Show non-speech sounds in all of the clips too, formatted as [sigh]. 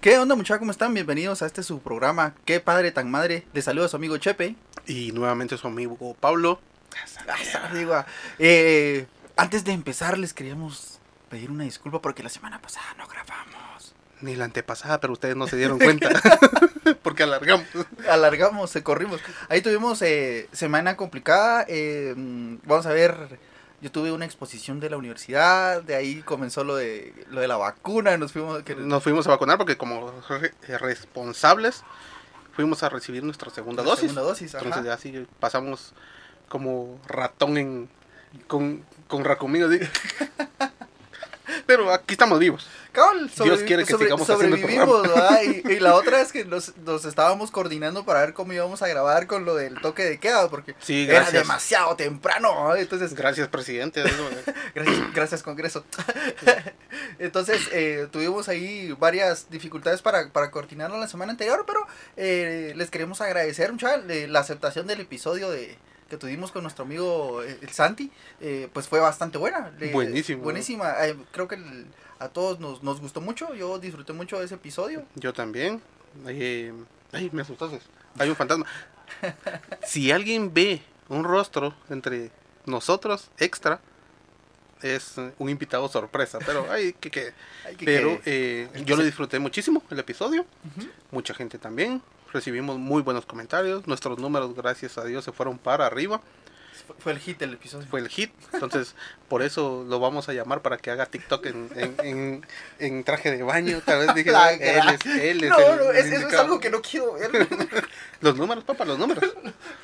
¿Qué onda muchachos? ¿Cómo están? Bienvenidos a este su programa. Qué padre tan madre. Les saluda su amigo Chepe. Y nuevamente su amigo Pablo. Eh, antes de empezar les queríamos pedir una disculpa porque la semana pasada no grabamos. Ni la antepasada, pero ustedes no se dieron [laughs] cuenta. [laughs] porque alargamos. Alargamos, se corrimos. Ahí tuvimos eh, semana complicada. Eh, mm, vamos a ver yo tuve una exposición de la universidad, de ahí comenzó lo de, lo de la vacuna, nos fuimos... Nos fuimos a vacunar porque como responsables fuimos a recibir nuestra segunda dosis. Segunda dosis Entonces ya así pasamos como ratón en, con, con racomino. [laughs] Pero aquí estamos vivos. Dios quiere que sigamos sobrevivimos, [laughs] y, y, la otra es que nos, nos, estábamos coordinando para ver cómo íbamos a grabar con lo del toque de queda, porque era demasiado temprano. Entonces, gracias, presidente. [laughs] gracias, gracias, Congreso. [laughs] Entonces, eh, tuvimos ahí varias dificultades para, para coordinarlo la semana anterior, pero eh, les queremos agradecer mucho la aceptación del episodio de que tuvimos con nuestro amigo eh, el Santi, eh, pues fue bastante buena. Buenísimo. Buenísima. creo que a todos nos, nos gustó mucho. Yo disfruté mucho de ese episodio. Yo también. ay, me asustaste. Hay un fantasma. [laughs] si alguien ve un rostro entre nosotros extra, es un invitado sorpresa, pero hay que, que, pero eh, yo lo disfruté muchísimo el episodio, mucha gente también, recibimos muy buenos comentarios, nuestros números gracias a Dios se fueron para arriba. Fue el hit el episodio. Fue el hit, entonces [laughs] por eso lo vamos a llamar para que haga TikTok en, en, traje de baño. Tal vez dije, [laughs] él es, él es No, no, eso es algo que no quiero ver. [laughs] los números, papá, los números.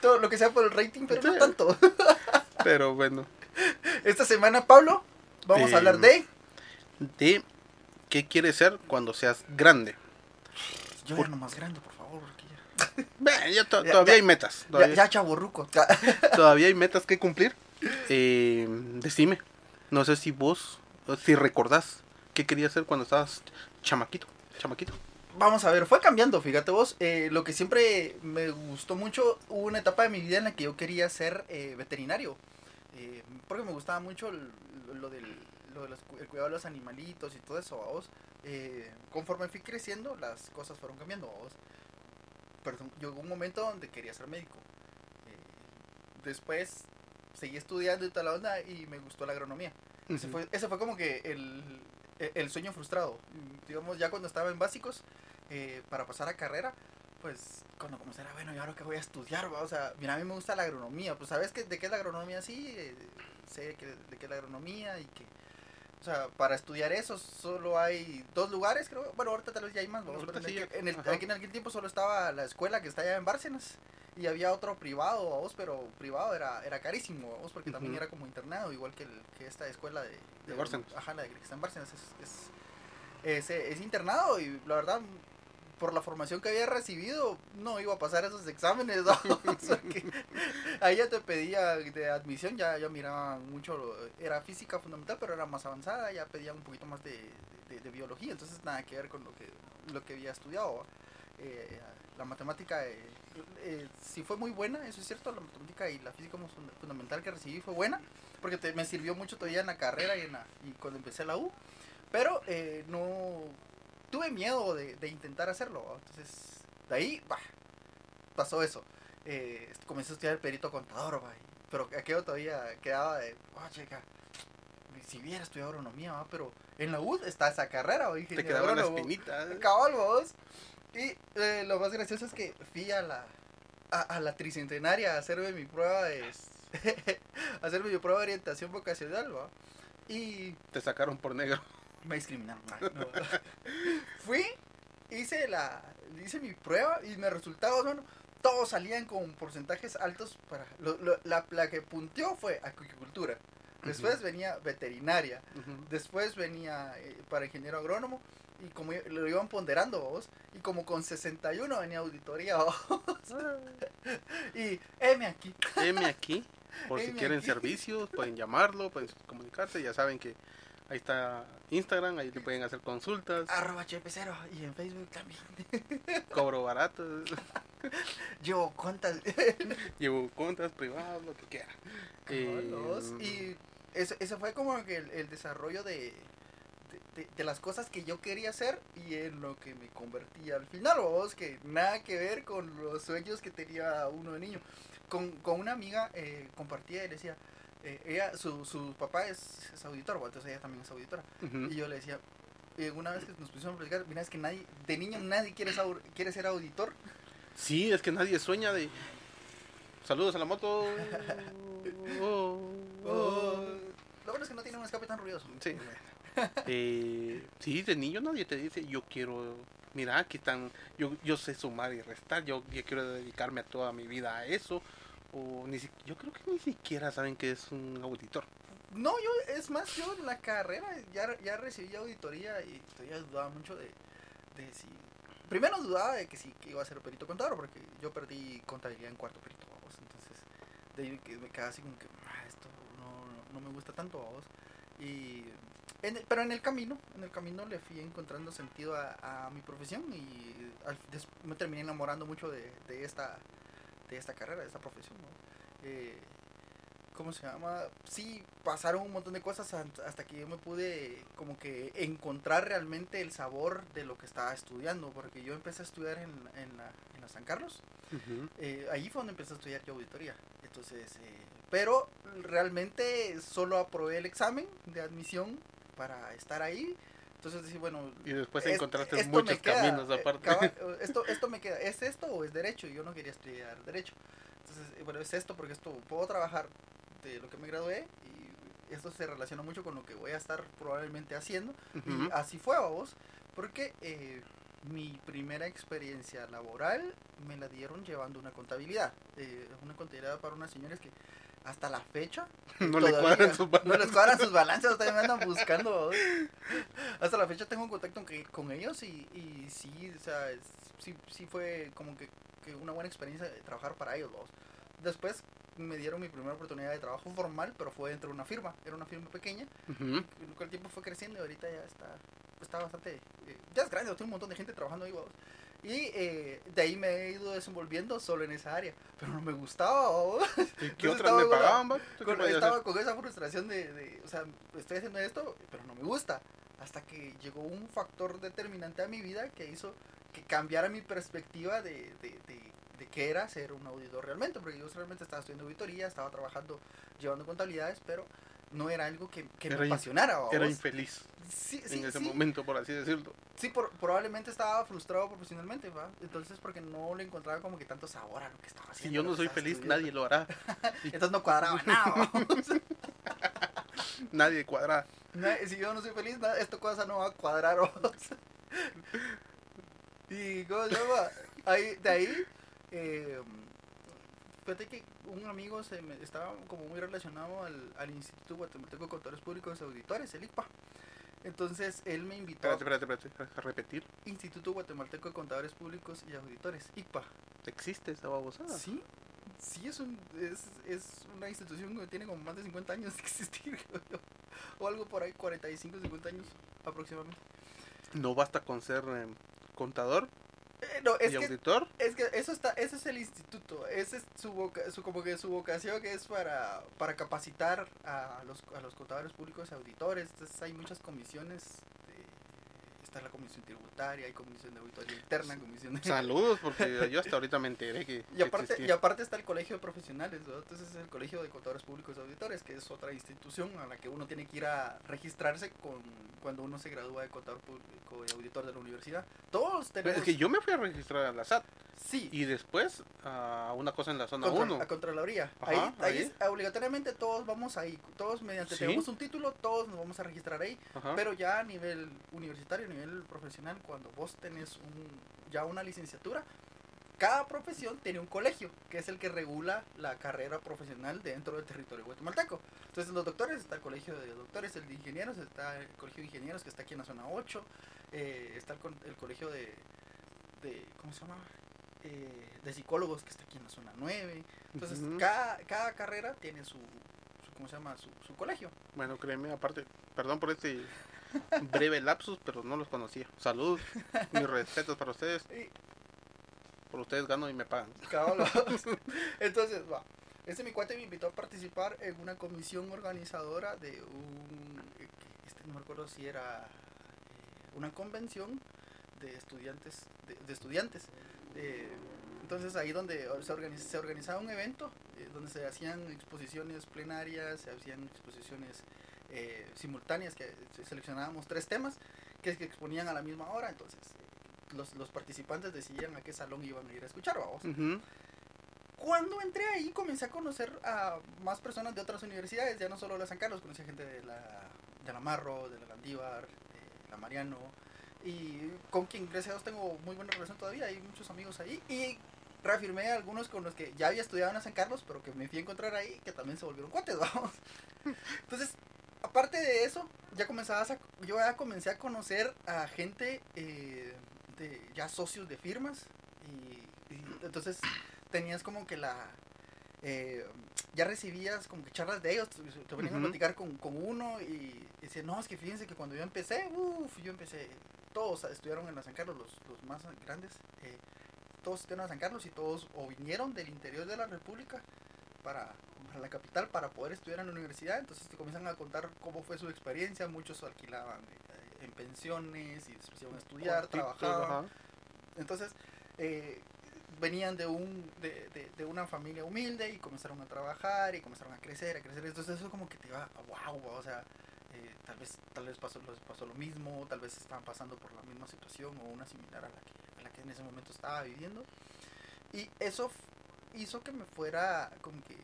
Todo lo que sea por el rating, pero no tanto. pero bueno. Esta semana, Pablo, vamos a hablar de... De qué quieres ser cuando seas grande. Yo por... no más grande, por todavía hay metas. Todavía, ya, chaburruco. [laughs] todavía hay metas que cumplir. Eh, decime, no sé si vos, si recordás qué querías hacer cuando estabas chamaquito, chamaquito. Vamos a ver, fue cambiando, fíjate vos. Eh, lo que siempre me gustó mucho, hubo una etapa de mi vida en la que yo quería ser eh, veterinario. porque me gustaba mucho lo, del el cuidado de los animalitos y todo eso, vos. conforme fui creciendo, las cosas fueron cambiando, vos perdón, llegó un momento donde quería ser médico. Eh, después seguí estudiando y toda la onda y me gustó la agronomía. ese, fue, ese fue como que el, el, sueño frustrado. Digamos, ya cuando estaba en básicos, eh, para pasar a carrera, pues cuando comencé era, bueno, ¿y ahora qué voy a estudiar? O sea, mira, a mí me gusta la agronomía. Pues, ¿sabes que, de qué es la agronomía? Sí, eh, sé que, de qué es la agronomía y que o sea, para estudiar eso solo hay dos lugares, creo. Bueno, ahorita tal vez ya hay más. en, el, aquí en aquel tiempo solo estaba la escuela que está allá en Bárcenas y había otro privado, vos, pero privado era, era carísimo, vos, porque también era como internado, igual que, el, que esta escuela de, de, Bárcenas. Ajá, la de que está en Bárcenas. Es, es, es, internado y la verdad por la formación que había recibido, no iba a pasar esos exámenes. [laughs] ahí ya te pedía de admisión, ya, ya miraba mucho, era física fundamental, pero era más avanzada, ya pedía un poquito más de, de, biología, entonces nada que ver con lo que, lo que había estudiado. Eh, la matemática eh, eh, sí fue muy buena, eso es cierto, la matemática y la física fundamental que recibí fue buena, porque me sirvió mucho todavía en la carrera y, en y cuando empecé la U, pero no tuve miedo de, intentar hacerlo. Entonces, de ahí, bah, pasó eso. Eh, comencé a estudiar el perito contador, bah, pero aquello todavía quedaba de, oh, chica, si hubiera estudiado agronomía, pero en la U está esa carrera, Te quedaba una espinita. ¿eh? Cabal, vos. Y eh, lo más gracioso es que fui a la, a, la tricentenaria a hacerme mi prueba de, [laughs] hacerme mi prueba de orientación vocacional, ¿va? Y... Te sacaron por negro me discriminaron. [laughs] Fui, hice la hice mi prueba y me resultados, bueno, todos salían con porcentajes altos para la, la, que punteó fue agricultura. Después venía veterinaria. Después venía eh, para ingeniero agrónomo. Y como lo iban ponderando vos. Y como con 61 venía auditoría [laughs] vos. [laughs] y M aquí. M aquí. Por si quieren servicios, pueden llamarlo, pueden comunicarse. Ya saben que Ahí está Instagram, ahí te pueden hacer consultas. Arroba chp0 y en Facebook también. [laughs] Cobro barato. Llevo cuentas. [laughs] Llevo cuentas privadas, lo que quiera. Eh, y ese, ese, fue como que el, desarrollo de, de, de las cosas que yo quería hacer y en lo que me convertí al final, vos, que nada que ver con los sueños que tenía uno de niño. Con, con una amiga eh, compartía y le decía, eh, ella, su, su papá es, es auditor, entonces ella también es auditora. Y yo le decía, eh, una vez que nos pusimos a platicar, mira, es que nadie, de niño nadie quiere, ser quiere ser auditor. Sí, es que nadie sueña de. Saludos a la moto. [laughs] Oh, oh. Lo bueno es que no tiene un escape tan ruidoso. Sí. [laughs] Eh, sí, de niño nadie te dice, yo quiero, mira, aquí están, yo, yo sé sumar y restar, yo, yo quiero dedicarme a toda mi vida a eso. Ni si- yo creo que ni siquiera saben que es un auditor. No, yo, es más, yo en la carrera ya, ya recibí auditoría y todavía dudaba mucho de, de si... Primero dudaba de que sí que iba a ser perito contador, porque yo perdí contabilidad en cuarto perito, vamos. Entonces, de ahí que me quedaba así como que, "Ah, esto no, no me gusta tanto, vamos. Y, en pero en el camino, en el camino le fui encontrando sentido a, a mi profesión y al- des- me terminé enamorando mucho de, de esta, de esta carrera, de esta profesión, ¿no? Eh, ¿cómo se llama? Sí, pasaron un montón de cosas hasta que yo me pude como que encontrar realmente el sabor de lo que estaba estudiando, porque yo empecé a estudiar en, en, la, en la San Carlos, eh, ahí fue donde empecé a estudiar yo auditoría, entonces, eh, pero realmente solo aprobé el examen de admisión para estar ahí, entonces decir, bueno, Y después es- encontraste muchos queda, caminos eh, aparte. cabal, [laughs] esto, esto me queda, ¿es esto o es derecho? Y yo no quería estudiar derecho. Entonces, eh, bueno, es esto porque esto puedo trabajar de lo que me gradué y esto se relaciona mucho con lo que voy a estar probablemente haciendo. Ujú. Y así fue, vos, porque eh, mi primera experiencia laboral me la dieron llevando una contabilidad. eh, una contabilidad para unas señores que hasta la fecha [laughs] no le todavía cuadran sus no les cuadran sus [laughs] balanzas, todavía me andan buscando. Hasta la fecha tengo un contacto con, con ellos y, y sí, o sea, sí, sí fue como que, que una buena experiencia de trabajar para ellos. Después me dieron mi primera oportunidad de trabajo formal, pero fue dentro de una firma. Era una firma pequeña, con el tiempo fue creciendo y ahorita ya está, está bastante... eh, ya es grande, tengo un montón de gente trabajando ahí. ¿vos? Y eh, de ahí me he ido desenvolviendo solo en esa área, pero no me gustaba. ¿vos? ¿Y [laughs] Entonces ¿Qué otras me pagaban, con- estaba con esa frustración de, de, o sea, estoy haciendo esto, pero no me gusta. Hasta que llegó un factor determinante a mi vida que hizo que cambiara mi perspectiva de, de, de, de qué era ser un auditor realmente. Porque yo realmente estaba estudiando auditoría, estaba trabajando, llevando contabilidades, pero no era algo que, que Era me apasionara. Era ¿vamos? infeliz Sí, sí, en ese sí. momento, por así decirlo. Sí, por- probablemente estaba frustrado profesionalmente, ¿va? Entonces, porque no le encontraba como que tanto sabor a lo que estaba Si haciendo. yo lo no soy feliz, estudiando. nadie lo hará. [laughs] Entonces no cuadraba [laughs] nada. Nadie cuadra. Si yo no soy feliz, nada, esta cosa no va a cuadrar. y ¿cómo se llama? Ahí, de ahí, eh, fíjate que un amigo se me, estaba como muy relacionado al, al Instituto Guatemalteco de Contadores Públicos y Auditores, el ICPA. Entonces él me invitó Espérate, espérate, espérate. A repetir. Instituto Guatemalteco de Contadores Públicos y Auditores, ICPA. ¿Existe esa babosada? Sí, sí es, un, es, es una institución que tiene como más de 50 años de existir, [laughs] o algo por ahí, 45, 50 años aproximadamente. No basta con ser eh, contador Eh, no, es y que, auditor. es que eso está, ese es el instituto, ese es su, voca- su como que su vocación que es para, para capacitar a los, a los contadores públicos y auditores. Entonces hay muchas comisiones, está la comisión tributaria, hay comisión de auditoría interna, comisión de... Saludos, porque [laughs] yo hasta ahorita me enteré que. Y aparte, y aparte está el colegio de profesionales, ¿no? entonces es el colegio de contadores públicos y auditores, que es otra institución a la que uno tiene que ir a registrarse con cuando uno se gradúa de contador público y auditor de la universidad. Todos Pero tenemos... Es que yo me fui a registrar a la SAT sí, y después a una cosa en la zona contra- 1. a Contraloría. Ahí, ahí ahí. es- obligatoriamente todos vamos ahí, todos mediante Sí. tenemos un título, todos nos vamos a registrar ahí, Ajá. pero ya a nivel universitario, a nivel profesional, cuando vos tenés un, ya una licenciatura, cada profesión tiene un colegio, que es el que regula la carrera profesional dentro del territorio guatemalteco. Entonces, los doctores, está el colegio de doctores, el de ingenieros, está el colegio de ingenieros que está aquí en la zona 8, eh, está el, el colegio de, de, ¿cómo se llama? Eh, de psicólogos que está aquí en la zona 9. Entonces, cada, cada carrera tiene su, su ¿cómo se llama? Su, su colegio. Bueno, créeme, aparte, perdón por este breve lapsus, pero no los conocía. Salud, mis respetos para ustedes. Y, Por ustedes gano y me pagan. [laughs] Entonces, va. Este mi cuate me invitó a participar en una comisión organizadora de un. Este no me acuerdo si era una convención de estudiantes, de, de estudiantes. Eh, entonces ahí donde se, organiza, se organizaba un evento eh, donde se hacían exposiciones plenarias, se hacían exposiciones eh, simultáneas, que seleccionábamos tres temas que, que exponían a la misma hora, entonces eh, los, los participantes decidían a qué salón iban a ir a escuchar, vamos. Cuando entré ahí comencé a conocer a más personas de otras universidades, ya no solo de la San Carlos, conocí a gente de la, de la Marro, de la Landívar, de la Mariano, y con quien gracias a Dios tengo muy buena relación todavía, hay muchos amigos ahí, y reafirmé a algunos con los que ya había estudiado en San Carlos, pero que me fui a encontrar ahí, que también se volvieron cuates, [laughs] vamos. Entonces, aparte de eso, ya comenzabas a, yo ya comencé a conocer a gente, eh, de, ya socios de firmas, y, y entonces tenías como que la... eh, ya recibías como que charlas de ellos, te, venían a platicar con, con uno y, y decían, no, es que fíjense que cuando yo empecé, uff, yo empecé, todos estudiaron en la San Carlos, los, los más grandes, eh, todos estudiaron en San Carlos y todos o vinieron del interior de la República para, para la capital para poder estudiar en la universidad, entonces te comienzan a contar cómo fue su experiencia, muchos alquilaban eh, en pensiones y después iban a estudiar, trabajaban. ajá. Entonces, eh, venían de, un, de, de, de una familia humilde y comenzaron a trabajar y comenzaron a crecer, a crecer. Entonces eso como que te va, wow, o sea, eh, tal vez tal vez pasó, pasó lo mismo, tal vez estaban pasando por la misma situación o una similar a la que, a la que en ese momento estaba viviendo. Y eso hizo que me fuera como que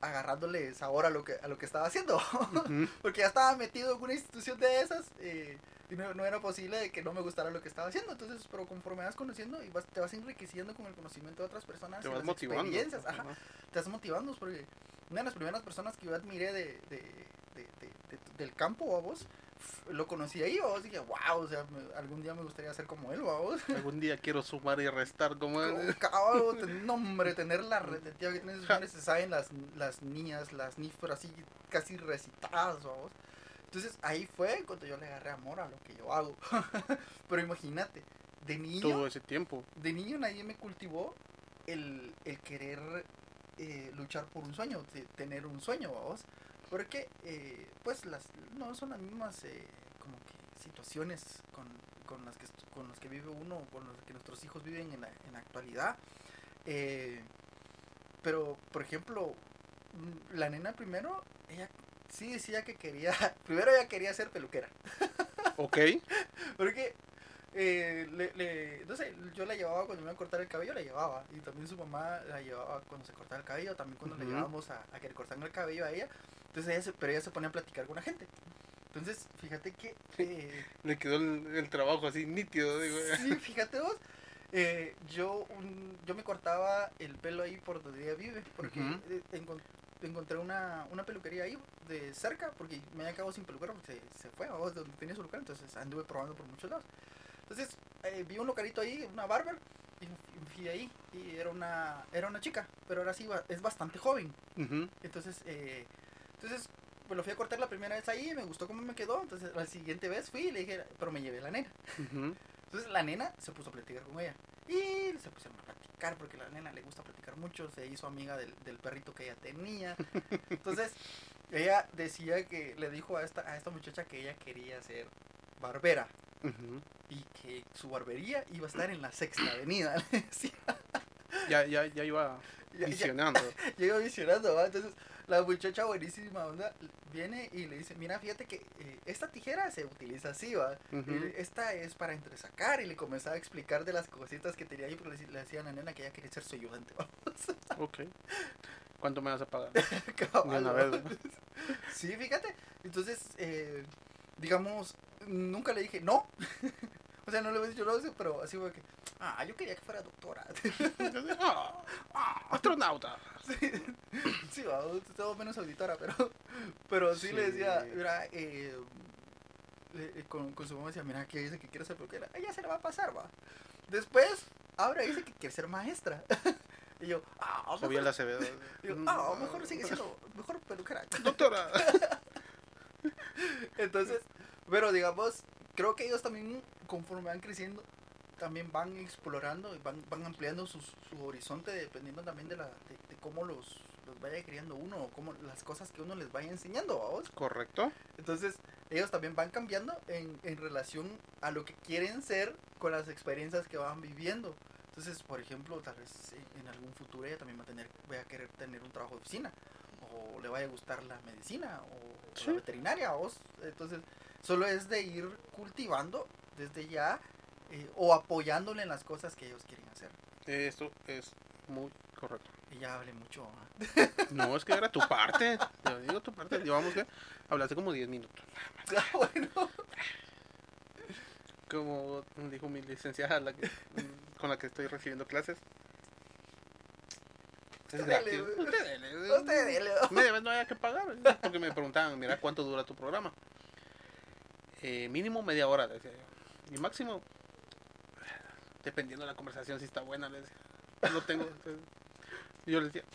agarrándole sabor a lo que, a lo que estaba haciendo. [laughs] Porque ya estaba metido en una institución de esas eh, y no, no era posible de que no me gustara lo que estaba haciendo. Entonces, pero conforme vas conociendo y vas, te vas enriqueciendo con el conocimiento de otras personas Te y vas las motivando. experiencias, ajá, te vas motivando porque una de las primeras personas que yo admiré de- de- de- del campo, a vos, lo conocí ahí, vos, dije, wow, o sea, me- algún día me gustaría ser como él, vos. [laughs] Algún día quiero sumar y restar como él. Cabrón, ten- no, hombre, tener la retentiva que tienen esos Ja. se saben las, las niñas, las NIF, pero así casi recitadas, vamos. Entonces ahí fue cuando yo le agarré amor a lo que yo hago. [laughs] pero imagínate, de niño, Todo ese tiempo. de niño nadie me cultivó el, el querer eh, luchar por un sueño, de tener un sueño, vamos. Porque, eh, pues, las no son las mismas eh, como que situaciones con, con las que con las que vive uno, con las que nuestros hijos viven en la, en la actualidad. Eh, pero, por ejemplo, mm, la nena primero, ella sí decía que quería, [laughs] primero ella quería ser peluquera. [laughs] Ok. Porque, eh, le, le- no sé, yo la llevaba cuando me iba a cortar el cabello, la llevaba. Y también su mamá la llevaba cuando se cortaba el cabello, también cuando le Ujú. llevábamos a, a que le cortaran el cabello a ella. Entonces ella se, pero ella se ponía a platicar con la gente. Entonces, fíjate que... eh, Le quedó el, el trabajo así nítido. Digo. sí, fíjate vos. eh, yo, un- yo me cortaba el pelo ahí por donde ella vive, porque Ujú. eh, encon- encontré una, una peluquería ahí de cerca, porque me había quedado sin peluquera porque se, se fue a donde tenía su lugar, entonces anduve probando por muchos lados. Entonces eh, vi un localito ahí, una barber, y fui ahí, y era una, era una chica, pero ahora sí es bastante joven. Ujú. Entonces, eh, entonces pues lo fui a cortar la primera vez ahí, me gustó cómo me quedó, entonces la siguiente vez fui y le dije, pero me llevé la nena. Ujú. Entonces la nena se puso a platicar con ella. Y se pusieron a platicar porque a la nena le gusta platicar mucho. Se hizo amiga del, del perrito que ella tenía. Entonces [laughs] ella decía que le dijo a esta, a esta muchacha que ella quería ser barbera. Ujú. Y que su barbería iba a estar en la sexta avenida. Le decía. Ya, ya, ya iba Ya- ya- visionando. [laughs] Llega visionando, ¿va? Entonces, la muchacha buenísima onda viene y le dice, mira, fíjate que eh, esta tijera se utiliza así, ¿va? Esta es para entresacar y le comenzaba a explicar de las cositas que tenía ahí porque le, le decía a la nena que ella quería ser su ayudante, [laughs] ¿va? Ok. ¿Cuánto me vas a pagar? [laughs] Sí, fíjate. Entonces, eh, digamos, nunca le dije no. [laughs] o sea, no le había dicho no, pero así fue que, ah, yo quería que fuera doctora. [laughs] Ah, ah, astronauta. Sí, va, todo menos auditora, pero, pero sí, le decía, Sí. mira, eh, eh, con, con su mamá decía, mira, que dice que quiere ser peluquera, ella se le va a pasar, va. Después, ahora dice que quiere ser maestra. [laughs] y yo, ah, mejor, y yo, ah, mejor sigue siendo, mejor peluquera. Doctora. [laughs] Entonces, pero digamos, creo que ellos también, conforme van creciendo, también van explorando y van, van ampliando su, su horizonte dependiendo también de, la, de, de cómo los, los vaya criando uno o cómo las cosas que uno les vaya enseñando, ¿vamos? Correcto. Entonces, ellos también van cambiando en, en relación a lo que quieren ser con las experiencias que van viviendo. Entonces, por ejemplo, tal vez en, algún futuro ella también va a tener, va a querer tener un trabajo de oficina, o le vaya a gustar la medicina, o, o la veterinaria, o, s- entonces solo es de ir cultivando desde ya, eh, o apoyándole en las cosas que ellos quieren hacer. Eso es muy correcto. Y ya hablé mucho. ¿ah? [laughs] No, es que era tu parte. Te digo tu parte. Llevamos que hablaste como 10 minutos. Ah, bueno. Como dijo mi licenciada la que- con la que estoy recibiendo clases. Es Usted gratis. dele, güey. Usted dele. Usted dele. Me debes, no haya que pagar. Porque me preguntaban, mira, ¿cuánto dura tu programa? Eh, mínimo media hora, decía yo. Y máximo, dependiendo de la conversación, si está buena, les decía. No tengo. Yo les decía,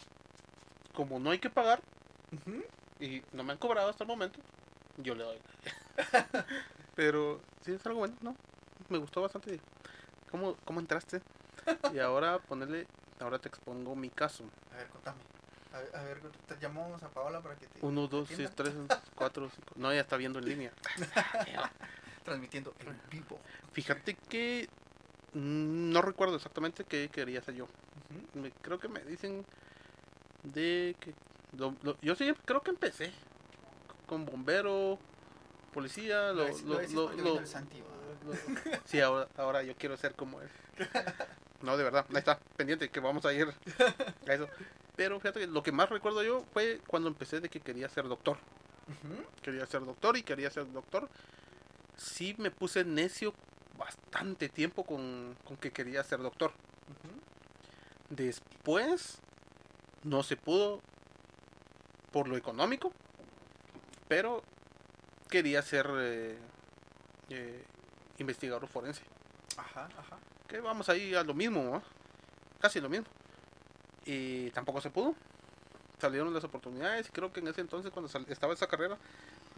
como no hay que pagar y no me han cobrado hasta el momento, yo le doy. [laughs] Pero sí es algo bueno, ¿no? Me gustó bastante. ¿Cómo, cómo entraste? Y ahora ponerle, ahora te expongo mi caso. A ver, contame. A ver, a ver, te llamamos a Paola para que te. Uno, dos, seis, atienda. tres, cuatro, cinco. No, ya está viendo en línea. [laughs] Transmitiendo en vivo. Fíjate que no recuerdo exactamente qué quería hacer yo. Me- creo que me dicen de que lo- lo- yo sí creo que empecé con bombero, policía, lo, Lo lo- lo sí, ahora, ahora yo quiero ser como él. [laughs] No, de verdad, ahí está, pendiente que vamos a ir a eso. Pero fíjate que lo que más recuerdo yo fue cuando empecé de que quería ser doctor. Quería ser doctor y quería ser doctor. Sí me puse necio bastante tiempo con, con que quería ser doctor. Después no se pudo por lo económico, pero quería ser eh, eh, investigador forense. Ajá, ajá. Que vamos ahí a lo mismo, ¿no? casi lo mismo. Y tampoco se pudo. Salieron las oportunidades y creo que en ese entonces cuando estaba esa carrera,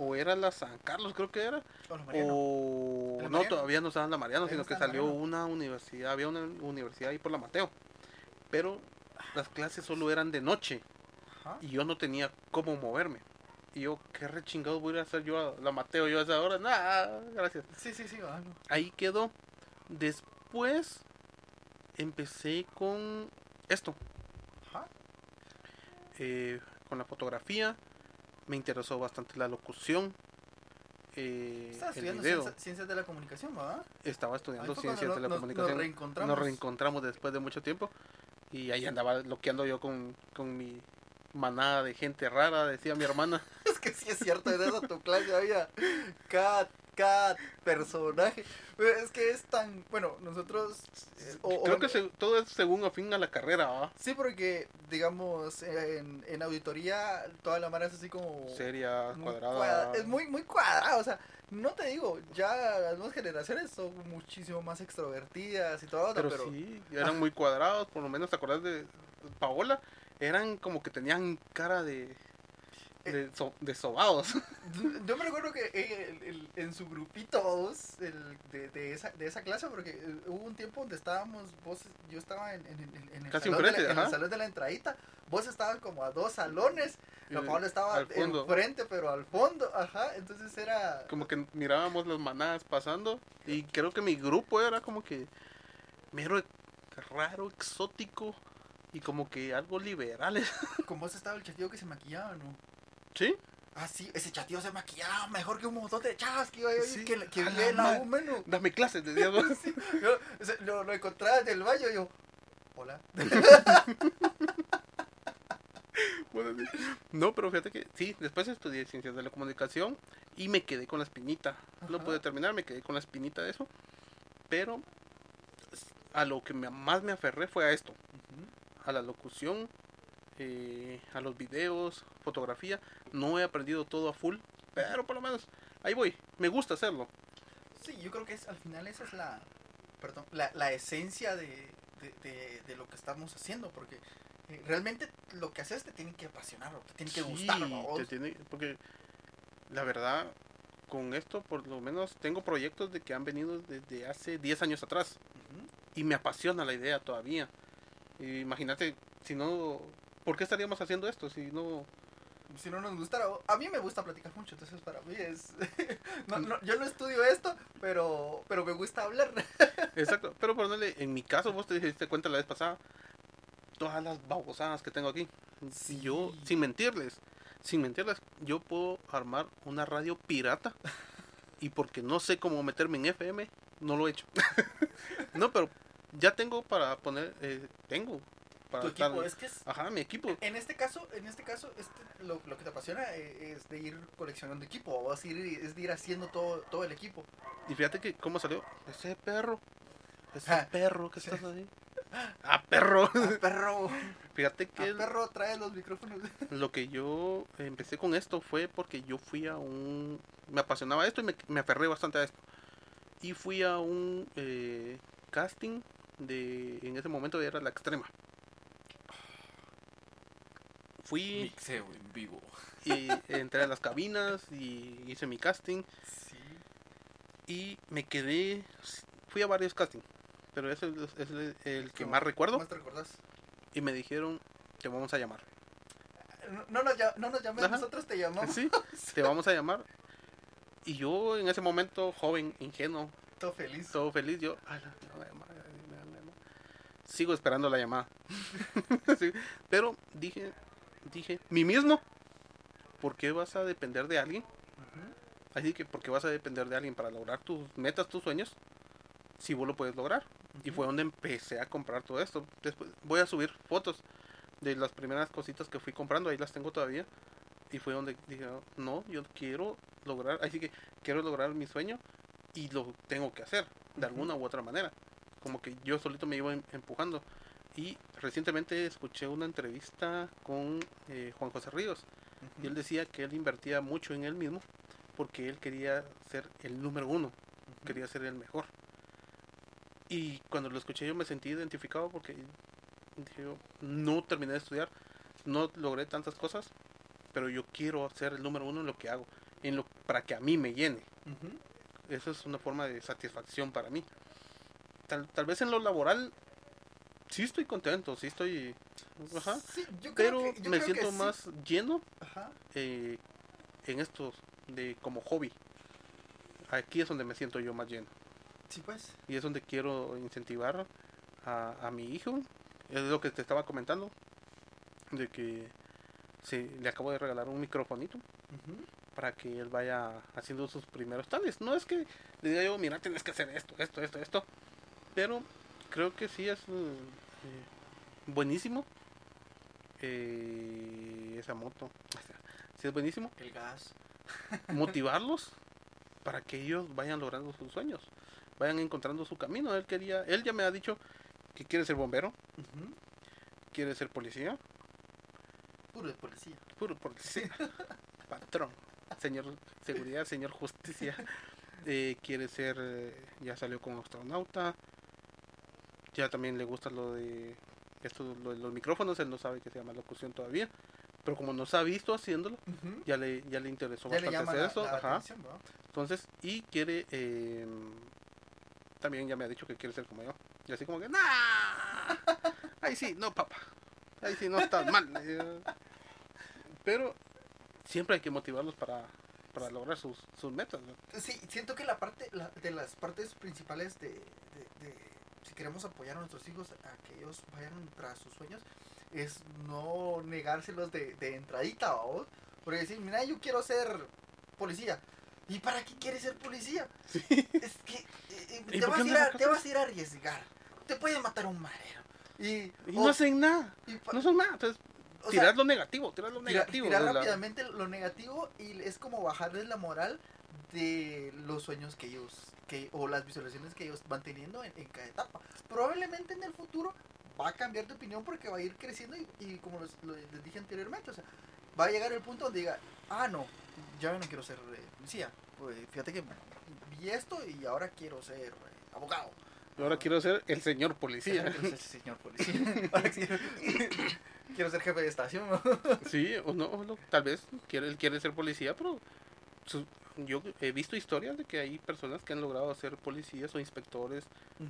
o era la San Carlos, creo que era, o ¿En la no, Mariano? todavía no estaba en la Mariano, sino no que salió Mariano. una universidad, había una universidad ahí por la Mateo. Pero las clases solo eran de noche Ajá. y yo no tenía cómo moverme. Y yo, qué rechingado voy a hacer yo a la Mateo yo a esa hora. Nada, gracias. Sí, sí, sí, va, no. Ahí quedó. Después empecé con esto, Ajá. eh, con la fotografía. Me interesó bastante la locución. eh, el estudiando ciencia- ciencias de la comunicación, ¿verdad? Estaba estudiando ciencias de la nos- comunicación. Nos reencontramos. Nos reencontramos después de mucho tiempo. Y ahí andaba loqueando yo con, con mi manada de gente rara, decía mi hermana. [laughs] Es que sí es cierto, en esa tu clase había cada, cada personaje. Es que es tan. Bueno, nosotros. eh, o- o Creo que se- todo es según afín a la carrera, ¿va? Sí, porque, digamos, en, en auditoría, toda la mara es así como. Seria, cuadrada. cuadra- es muy, muy cuadrada, o sea, no te digo, ya las nuevas generaciones son muchísimo más extrovertidas y todo, Pero, pero, sí, eran muy cuadrados, por lo menos te acordás de Paola, eran como que tenían cara de de, so- de sobados. [laughs] yo me recuerdo que el- en su grupito vos, el, de, de, esa, de esa clase, porque eh, hubo un tiempo donde estábamos, vos, yo estaba en, en, en- en el, salón de enfrente, la, en el salón de la entradita, vos estabas como a dos salones, la Eh, Paola estaba enfrente, pero al fondo, ajá, entonces era... Como que mirábamos las manadas pasando y creo que mi grupo era como que mero raro, exótico y como que algo liberales. [laughs] Con vos estaba el chatillo que se maquillaba, ¿no? ¿Sí? Ah, sí, ese chatillo se maquillaba mejor que un montón de chavas que iba Sí, que, que la. U, mano. Dame clases, decía vos. [laughs] Yo, lo, lo encontraba en el baño y yo, hola. [laughs] Bueno. No, pero fíjate que sí, después estudié ciencias de la comunicación y me quedé con la espinita. No pude terminar, me quedé con la espinita de eso. Pero a lo que me- más me aferré fue a esto, a la locución, eh, a los videos, fotografía. No he aprendido todo a full, pero por lo menos ahí voy. Me gusta hacerlo. Sí, yo creo que es, al final esa es la, perdón, la, la esencia de, de, de- de lo que estamos haciendo, porque eh, realmente lo que haces te tiene que apasionar, te tiene que Sí, gustar, ¿no? te tiene- porque la verdad, con esto por lo menos tengo proyectos de que han venido desde hace 10 años atrás. Ujú. y me apasiona la idea todavía. Imagínate, si no, ¿por qué estaríamos haciendo esto? Si no, si no nos gustara, a mí me gusta platicar mucho, entonces para mí es... [laughs] no, no, yo no estudio esto, pero, pero me gusta hablar. [laughs] Exacto, pero ponerle, en mi caso, vos te diste cuenta la vez pasada, todas las babosadas que tengo aquí. Sí. Yo, sin mentirles, sin mentirles, yo puedo armar una radio pirata y porque no sé cómo meterme en FM, no lo he hecho. [laughs] no, pero ya tengo para poner, eh, tengo para Tu estar- equipo, es que es... Ajá, mi equipo. En este caso, en este caso, este, lo, lo que te apasiona eh, es de ir coleccionando equipo, o es, ir, es de ir haciendo todo, todo el equipo. Y fíjate que cómo salió ese perro. Ese Ah. perro que estás [laughs] ahí. Ah, perro. Ah, perro, [laughs] Fíjate que ah, el- perro, trae los micrófonos. [laughs] lo que yo empecé con esto fue porque yo fui a un... Me apasionaba esto y me, me aferré bastante a esto. Y fui a un eh, casting de... En ese momento era la extrema. Fui Mixeo en vivo. y entré a las cabinas y hice mi casting Sí. y me quedé... Fui a varios castings, pero ese es, el, el que ¿Cómo- más recuerdo. ¿Cómo te recordás? Y me dijeron, te vamos a llamar. No, no no nos llames, Ajá. nosotros te llamamos. Sí, [laughs] te vamos a llamar. Y yo en ese momento, joven, ingenuo, Todo feliz. todo feliz, yo, "Ala, me van a llamar, me van a llamar". sigo esperando la llamada. [laughs] Sí, Pero dije, dije, mi mismo, ¿por qué vas a depender de alguien? Así que, ¿por qué vas a depender de alguien para lograr tus metas, tus sueños? Si vos lo puedes lograr. Y fue donde empecé a comprar todo esto. Después voy a subir fotos de las primeras cositas que fui comprando, ahí las tengo todavía. Y fue donde dije, no, yo quiero lograr, así que quiero lograr mi sueño y lo tengo que hacer de alguna u otra manera. Como que yo solito me iba em- empujando. Y recientemente escuché una entrevista con eh, Juan José Ríos. Y él decía que él invertía mucho en él mismo porque él quería ser el número uno, quería ser el mejor. Y cuando lo escuché yo me sentí identificado porque yo, no terminé de estudiar, no logré tantas cosas, pero yo quiero ser el número uno en lo que hago, en lo para que a mí me llene. Eso es una forma de satisfacción para mí. Tal, tal vez en lo laboral sí estoy contento, sí estoy... Ajá. Sí, yo creo Pero que- yo me creo que siento sí. más lleno Ajá. eh, en esto de como hobby. Aquí es donde me siento yo más lleno. Sí, pues. Y es donde quiero incentivar a, a mi hijo. Es lo que te estaba comentando. De que se, le acabo de regalar un microfonito Ujú. para que él vaya haciendo sus primeros tales. No es que le diga yo, mira, tienes que hacer esto, esto, esto, esto. Pero creo que sí es eh, buenísimo. eh, esa moto. Sí es buenísimo El gas. [laughs] motivarlos para que ellos vayan logrando sus sueños, vayan encontrando su camino. Él quería, él ya me ha dicho que quiere ser bombero, quiere ser policía, Puro de policía. puro policía, [laughs] patrón, señor seguridad, señor justicia, [laughs] eh, quiere ser, eh, ya salió como astronauta, ya también le gusta lo de esto, lo de los micrófonos, él no sabe que se llama locución todavía, pero como nos ha visto haciéndolo, ya le, ya le interesó Ya bastante hacer la, eso, la ajá. atención, ¿no? Entonces, y quiere, eh, también ya me ha dicho que quiere ser como yo. Y así como que, ¡nah! Ahí sí, no, papá. Ahí sí, no estás mal. Pero siempre hay que motivarlos para, para lograr sus, sus metas. ¿no? Sí, siento que la parte, la- de las partes principales de, de- de si queremos apoyar a nuestros hijos a que ellos vayan tras sus sueños, es no negárselos de, de entradita, ¿vos? Porque decir, mira, yo quiero ser policía. ¿Y para qué quieres ser policía? Es que eh, eh, ¿Y te, vas ir a, te vas a ir a arriesgar. Te puede matar un marero. Y, Y o- no hacen nada. y No son nada. Entonces, o sea, tirar lo negativo, tirar lo negativo. tirar de la- rápidamente lo negativo y es como bajarles la moral de los sueños que ellos que o las visualizaciones que ellos van teniendo en, en cada etapa. Probablemente en el futuro va a cambiar de opinión porque va a ir creciendo y, y como los- lo- les dije anteriormente o sea va a llegar el punto donde diga ah no ya no quiero ser eh, policía. Pues fíjate que vi esto y ahora quiero ser eh, abogado ahora quiero ser el señor policía. Quiero [laughs] ser señor policía. Ahora quiero, quiero ser jefe de estación. Sí, o no, o no, tal vez quiere, él quiere ser policía, pero yo he visto historias de que hay personas que han logrado ser policías o inspectores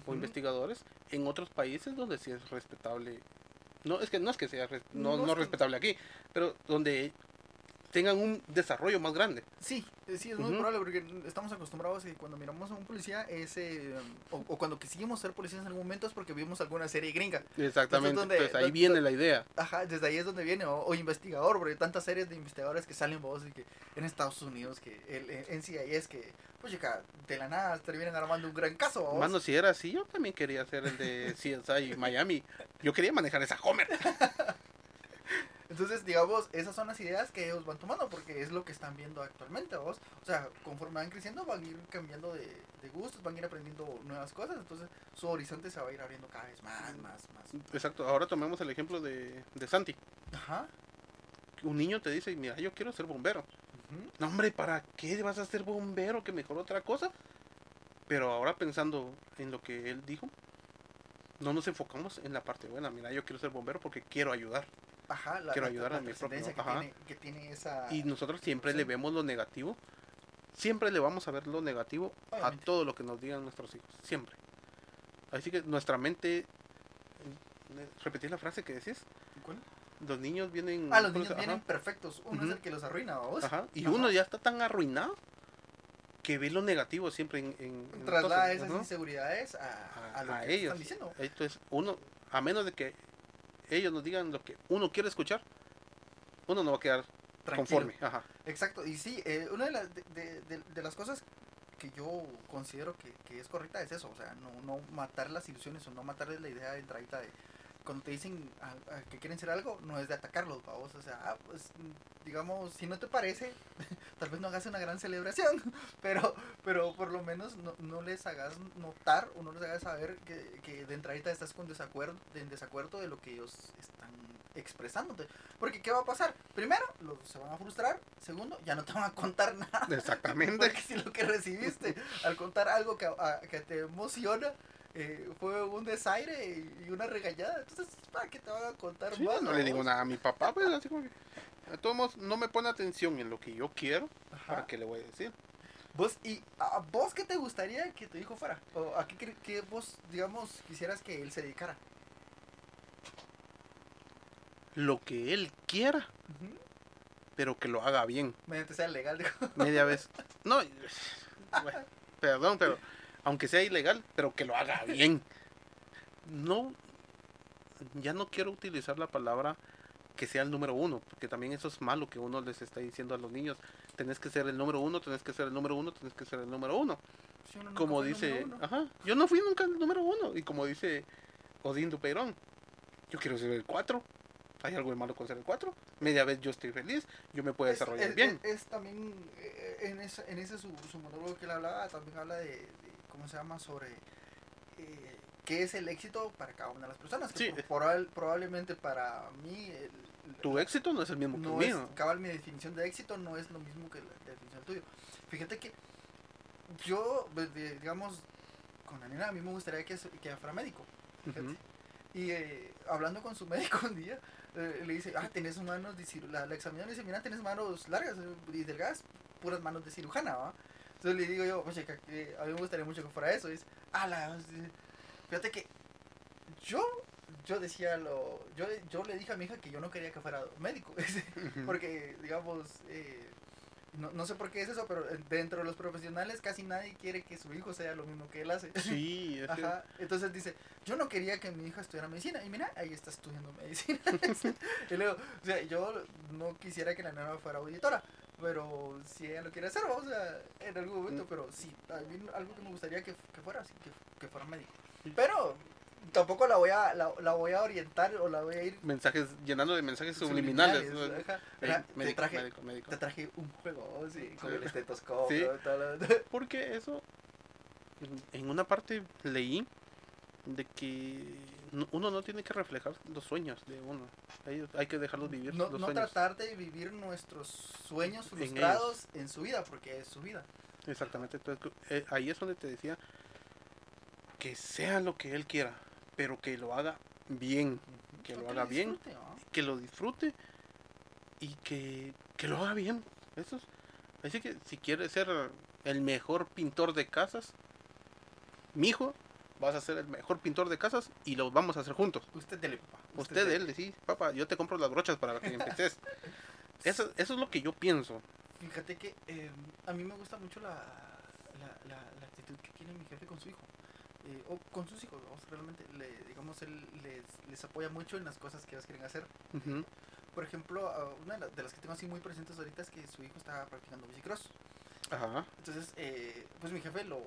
o investigadores en otros países donde sí es respetable. No es que no es que sea no, No respetable aquí, pero donde tengan un desarrollo más grande. Sí, eh, sí, es muy Ujú. probable porque estamos acostumbrados a que cuando miramos a un policía es, eh, o, o cuando quisimos ser policías en algún momento es porque vimos alguna serie gringa. Exactamente. donde- Entonces ahí donde- viene la idea. Ajá, desde ahí es donde viene, o, o investigador, porque hay tantas series de investigadores que salen vos y que en Estados Unidos, que el, en NCIS, que, pues chica, de la nada terminan armando un gran caso. ¿vos? Mano, si era así, yo también quería ser el de [laughs] CSI Miami. Yo quería manejar esa Homer. [laughs] Entonces, digamos, esas son las ideas que ellos van tomando, porque es lo que están viendo actualmente, vos. O sea, conforme van creciendo, van a ir cambiando de, de gustos, van a ir aprendiendo nuevas cosas, entonces su horizonte se va a ir abriendo cada vez más, más, más. Exacto. Ahora tomemos el ejemplo de, de Santi. Ajá. Un niño te dice, mira, yo quiero ser bombero. No, hombre, ¿para qué vas a ser bombero? Que mejor otra cosa. Pero ahora pensando en lo que él dijo, no nos enfocamos en la parte buena. Mira, yo quiero ser bombero porque quiero ayudar. Ajá, la, Quiero la- ayudar la a mi propio- que ajá. tiene, que tiene esa... Y nosotros siempre Sí. le vemos lo negativo. Siempre le vamos a ver lo negativo a todo lo que nos digan nuestros hijos. Siempre. Así que nuestra mente... Repetir la frase que decís. ¿Cuál? Los niños vienen... Ah, los ¿cómo niños vienen ajá, perfectos, uno es el que los arruina, vos. ajá, Y uno ya está tan arruinado que ve lo negativo siempre en... en, Traslada esas inseguridades a, a lo a que ellos. están diciendo. Esto es uno, a menos de que ellos nos digan lo que uno quiere escuchar, uno no va a quedar Tranquilo. conforme. Ajá. Exacto, y sí, eh, una de las, de, de- de- de las cosas que yo considero que, que es correcta es eso, o sea, no, no matar las ilusiones o no matarles la idea de entradita de cuando te dicen a- a que quieren ser algo, no es de atacarlos, vamos, o sea, ah, pues digamos, si no te parece, [laughs] tal vez no hagas una gran celebración, [laughs] pero, pero por lo menos no, no les hagas notar o no les hagas saber que, que de entradita estás con desacuerdo, en desacuerdo de lo que ellos están expresándote. Porque, ¿qué va a pasar? Primero, los, se van a frustrar. Segundo, ya no te van a contar [laughs] nada. Exactamente. Porque si lo que recibiste al contar algo que, a- que te emociona eh, fue un desaire y, una regañada, entonces, ¿para qué te van a contar Sí, más? no le digo nada a mi papá, pues así como que. De todos modos, no me pone atención en lo que yo quiero, Ajá. ¿para qué le voy a decir? Vos, ¿Y a vos qué te gustaría que tu hijo fuera? ¿O a qué, qué vos, digamos, quisieras que él se dedicara? Lo que él quiera, pero que lo haga bien. Mediante sea legal, digo. Media vez. [laughs] No, bueno, perdón, pero aunque sea ilegal, pero que lo haga bien. No, ya no quiero utilizar la palabra que sea el número uno, porque también eso es malo que uno les está diciendo a los niños. Tenés que ser el número uno, tenés que ser el número uno, tenés que ser el número uno. Si uno Como dice, ajá, yo no fui nunca el número uno. Y como dice Odín Dupeirón, yo quiero ser el cuatro. ¿Hay algo de malo con ser el cuatro? Media vez yo estoy feliz, yo me puedo Es- desarrollar es, bien. Es, es también, eh, en, ese, en ese su, su monólogo que él hablaba, también habla de, de- ¿cómo se llama? Sobre eh, qué es el éxito para cada una de las personas. Que Sí. por- probablemente para mí, el- Tu éxito no es el mismo que el es, mío. cabal, mi definición de éxito no es lo mismo que la definición tuyo. Fíjate que yo, pues, digamos, con la nena, a mí me gustaría que, que fuera médico. fíjate. Y eh, hablando con su [laughs] médico un día, eh, le dice, ah, tenés manos de. La, la examinó y le dice, mira, tenés manos largas y delgadas, puras manos de cirujana, ¿va? Entonces le digo yo, oye, que- que a mí me gustaría mucho que fuera eso. Y dice, ah, la, fíjate que yo, yo decía lo, yo, yo le dije a mi hija que yo no quería que fuera médico. [laughs] Porque, digamos, eh, no, no sé por qué es eso, pero dentro de los profesionales casi nadie quiere que su hijo sea lo mismo que él hace. Sí, [laughs] es que- Ajá, entonces dice, yo no quería que mi hija estudiara medicina, y mira, ahí está estudiando medicina. [laughs] y luego, o sea, yo no quisiera que la nena fuera auditora, pero si ella lo quiere hacer, o sea, en algún momento, Mm. pero sí, a mí algo que me gustaría que, que fuera así, que, que fuera médico. Pero tampoco la voy a la, la voy a orientar o la voy a ir mensajes, llenando de mensajes subliminales. ¿no? ajá. Eh, Mira, te médico, traje, médico, médico. te traje un juego, sí, con el estetoscopio, Sí. lo- [laughs] Porque eso, en una parte leí de que no- uno no tiene que reflejar los sueños de uno. Hay, hay que dejarlos vivir no, los no sueños. tratar de vivir nuestros sueños En frustrados en, su vida, porque es su vida. Exactamente. Entonces, eh, ahí es donde te decía que sea lo que él quiera, pero que lo haga bien, que lo haga bien, ¿no? que lo disfrute y que, que lo haga bien. Eso es- Así que si quieres ser el mejor pintor de casas, mi hijo, vas a ser el mejor pintor de casas y lo vamos a hacer juntos. Usted dele, papá. Usted, él, sí, papá, yo te compro las brochas para que empieces. [laughs] Eso, eso es lo que yo pienso. Fíjate que eh, a mí me gusta mucho la, la, la, la actitud que tiene mi jefe con su hijo. Eh, o con sus hijos, vamos, realmente, le, digamos, él les, les apoya mucho en las cosas que ellos quieren hacer. Ujú. Por ejemplo, ah, una de las que tengo así muy presentes ahorita es que su hijo está practicando bicicross. Ajá. Entonces, eh, pues mi jefe lo,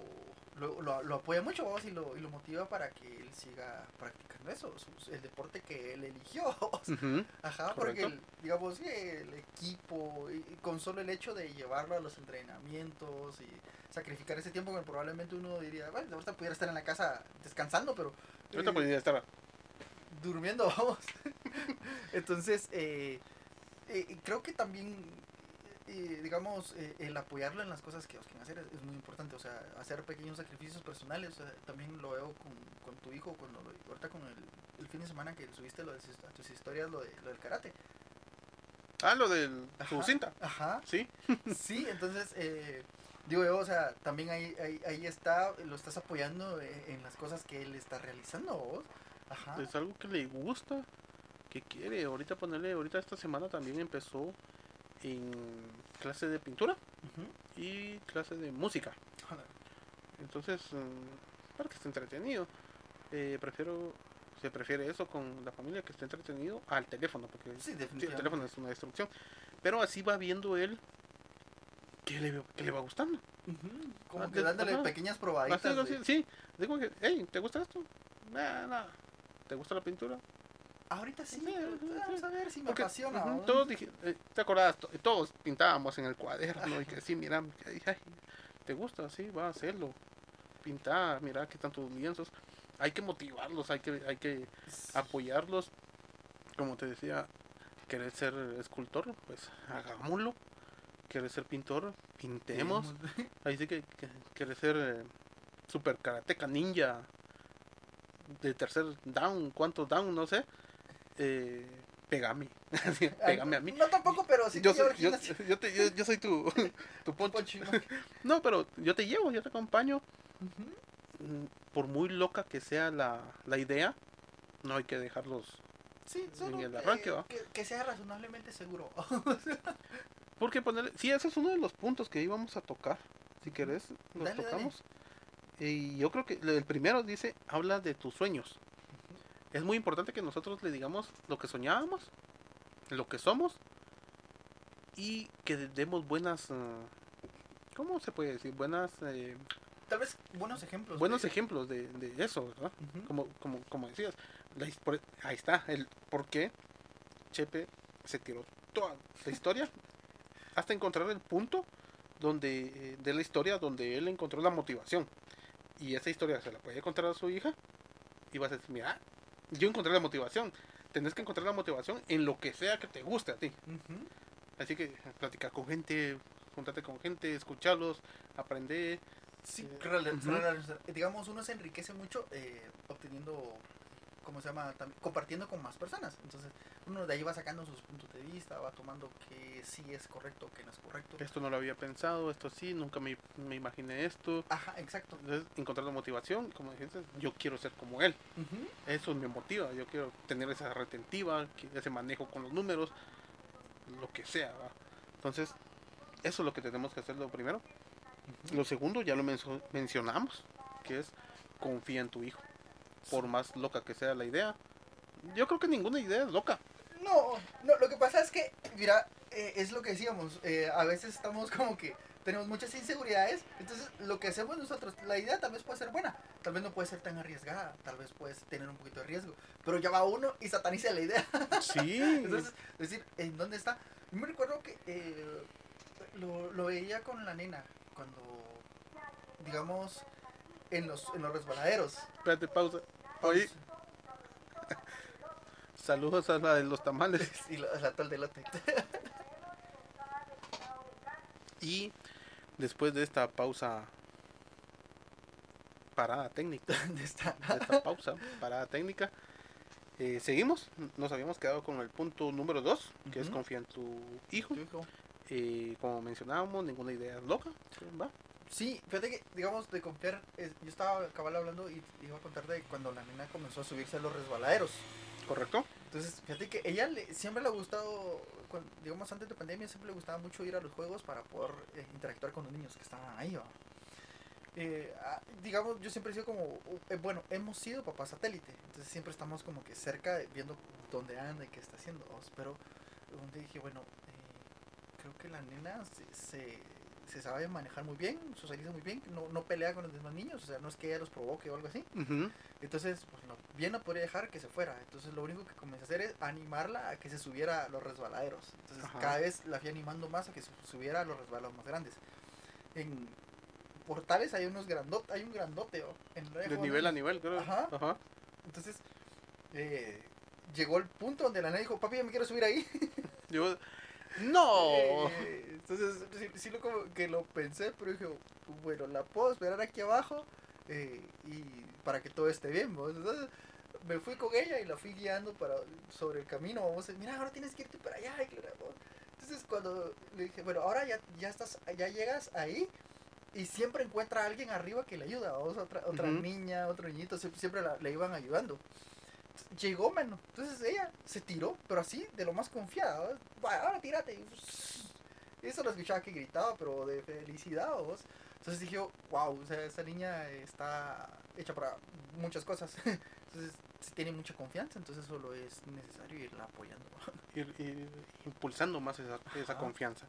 lo, lo, lo apoya mucho vamos, y, lo, y lo motiva para que él siga practicando eso, su- el deporte que él eligió. [laughs] Ajá, porque el, digamos que el equipo, y, y con solo el hecho de llevarlo a los entrenamientos y sacrificar ese tiempo que probablemente uno diría, bueno, ahorita pudiera estar en la casa descansando, pero Ahorita eh, podría estar. durmiendo, [laughs] vamos. [laughs] Entonces, eh, eh, creo que también, eh, digamos, eh, el apoyarlo en las cosas que os quieren hacer es, es muy importante. O sea, hacer pequeños sacrificios personales. O sea, también lo veo con, con tu hijo, cuando lo- ahorita con el, el fin de semana que subiste lo de, a tus historias, lo, de, lo del karate. Ah, lo de su Ajá, cinta. Ajá. Sí. [laughs] Sí, entonces, eh, digo yo, o sea, también ahí, ahí, ahí está, lo estás apoyando eh, en las cosas que él está realizando vos. Ajá. Es algo que le gusta, que quiere. Ahorita ponerle, ahorita esta semana también empezó en clase de pintura y clase de música. Entonces, mm, para que esté entretenido, eh, prefiero, se prefiere eso con la familia que esté entretenido al teléfono, porque Sí, sí, el teléfono es una destrucción. Pero así va viendo él que le, que le va gustando. Como Ah, que dándole ajá. pequeñas probaditas. Así, de- sí, digo que, hey, ¿te gusta esto? Nah. ¿Te gusta la pintura? Ahorita sí, pero vamos a ver si me Porque, apasiona. ujú, ¿no? todos dije- eh, ¿te acordás? To- Todos pintábamos en el cuaderno y que sí, mira, que, ay, ay, ¿te gusta? Sí, va a hacerlo. Pintar, mira, aquí están tus lienzos. Hay que motivarlos, hay que, hay que apoyarlos. Como te decía, querer ser escultor, pues hagámoslo. Querer ser pintor, pintemos. [laughs] Ahí sí que, que querer ser eh, super karateca ninja de tercer down, cuántos down, no sé. Eh, pegame, Así, [laughs] Ay, pégame a mí. No tampoco, pero sí yo, te soy, yo, [laughs] yo te- yo- yo soy tu, [laughs] tu poncho. ¿no? Pero yo te llevo, yo te acompaño. Mm, Por muy loca que sea la, la idea, no hay que dejarlos. Sí, solo el que- arranque, ¿va? que, que sea razonablemente seguro. Porque ponerle, sí, ese es uno de los puntos que íbamos a tocar. Si querés, los Dale, dale. tocamos. Y yo creo que el primero dice, habla de tus sueños. Es muy importante que nosotros le digamos lo que soñábamos, lo que somos y que demos buenas, eh, ¿cómo se puede decir? Buenas, eh, Tal vez buenos ejemplos. buenos de- ejemplos de, de eso, ¿verdad? Como, como, como decías, la his- por- ahí está el por qué Chepe se tiró toda la historia [laughs] hasta encontrar el punto donde eh, de la historia donde él encontró la motivación y esa historia se la puede contar a su hija y vas a decir mira yo encontré la motivación tenés que encontrar la motivación en lo que sea que te guste a ti Ujú. así que platicar con gente juntarte con gente escucharlos aprender Sí, Eh, ujú. real- digamos, uno se enriquece mucho eh, obteniendo, ¿cómo se llama? También, compartiendo con más personas. Entonces, uno de ahí va sacando sus puntos de vista, va tomando que sí es correcto, que no es correcto. esto no lo había pensado esto sí nunca me, me imaginé esto Ajá, exacto. Entonces, encontrar la motivación, como dijiste, yo quiero ser como él. Eso me motiva. Yo quiero tener esa retentiva, ese manejo con los números, lo que sea. ¿va? Entonces, eso es lo que tenemos que hacer lo primero. Lo segundo, ya lo menso- mencionamos, que es confía en tu hijo. Por más loca que sea la idea. Yo creo que ninguna idea es loca. No, no, lo que pasa es que, mira, eh, es lo que decíamos, eh, a veces estamos como que tenemos muchas inseguridades, entonces lo que hacemos nosotros, la idea tal vez puede ser buena, tal vez no puede ser tan arriesgada, tal vez puedes tener un poquito de riesgo, pero ya va uno y sataniza la idea. Sí. [laughs] Entonces, es decir, ¿en dónde está? Yo me recuerdo que eh, lo, lo veía con la nena cuando, digamos, en los, en los resbaladeros. Espérate, pausa. Oye, saludos a la de los tamales. [laughs] Y lo- la tol de lote. Y después de esta pausa parada técnica, [laughs] de esta [laughs] pausa parada técnica, eh, seguimos. Nos habíamos quedado con el punto número 2, que es Ujú. confía en tu hijo. Tu hijo. Eh, como mencionábamos, ninguna idea es loca. ¿va? Sí, fíjate que, digamos, de confiar, es- yo estaba cabal hablando y iba a contar de cuando la nena comenzó a subirse a los resbaladeros. ¿Correcto? Entonces, fíjate que ella le, siempre le ha gustado, cuan- digamos antes de pandemia, siempre le gustaba mucho ir a los juegos para poder eh, interactuar con los niños que estaban ahí, ¿va? Eh, ah, digamos, yo siempre he sido como, eh, bueno, hemos sido papá satélite, entonces siempre estamos como que cerca de- viendo dónde anda y qué está haciendo, pero donde dije, bueno, eh, creo que la nena se, se, se sabe manejar muy bien, socializa muy bien, no, no pelea con los demás niños, o sea, no es que ella los provoque o algo así. Entonces, pues lo, bien no podría dejar que se fuera. Entonces, lo único que comencé a hacer es animarla a que se subiera a los resbaladeros. Entonces, Ajá. cada vez la fui animando más a que se subiera a los resbaladeros más grandes. En portales hay unos grandote, hay un grandote, ¿o? En De nivel a nivel, creo. Ajá. Ajá. Entonces, eh, llegó el punto donde la nena dijo, papi, yo me quiero subir ahí. Yo, ¡No! Eh, entonces, sí, sí lo como que lo pensé, pero dije, bueno, la puedo esperar aquí abajo eh, y para que todo esté bien. ¿vos? Entonces, me fui con ella y la fui guiando para sobre el camino. Vamos, mira, ahora tienes que irte para allá. Entonces, cuando le dije, bueno, ahora ya, ya estás, ya llegas ahí y siempre encuentra a alguien arriba que le ayuda. ¿vos? Otra, otra niña, otro niñito, siempre, siempre la, le iban ayudando. Llegó, mano. Entonces ella se tiró, pero así, de lo más confiada. ahora tírate. Eso lo escuchaba que gritaba, pero de felicidad, vos. Entonces dije, wow, o sea, esa niña está hecha para muchas cosas. [laughs] Entonces, tiene mucha confianza, entonces solo es necesario irla apoyando. [laughs] Ir, ir impulsando más esa, esa confianza.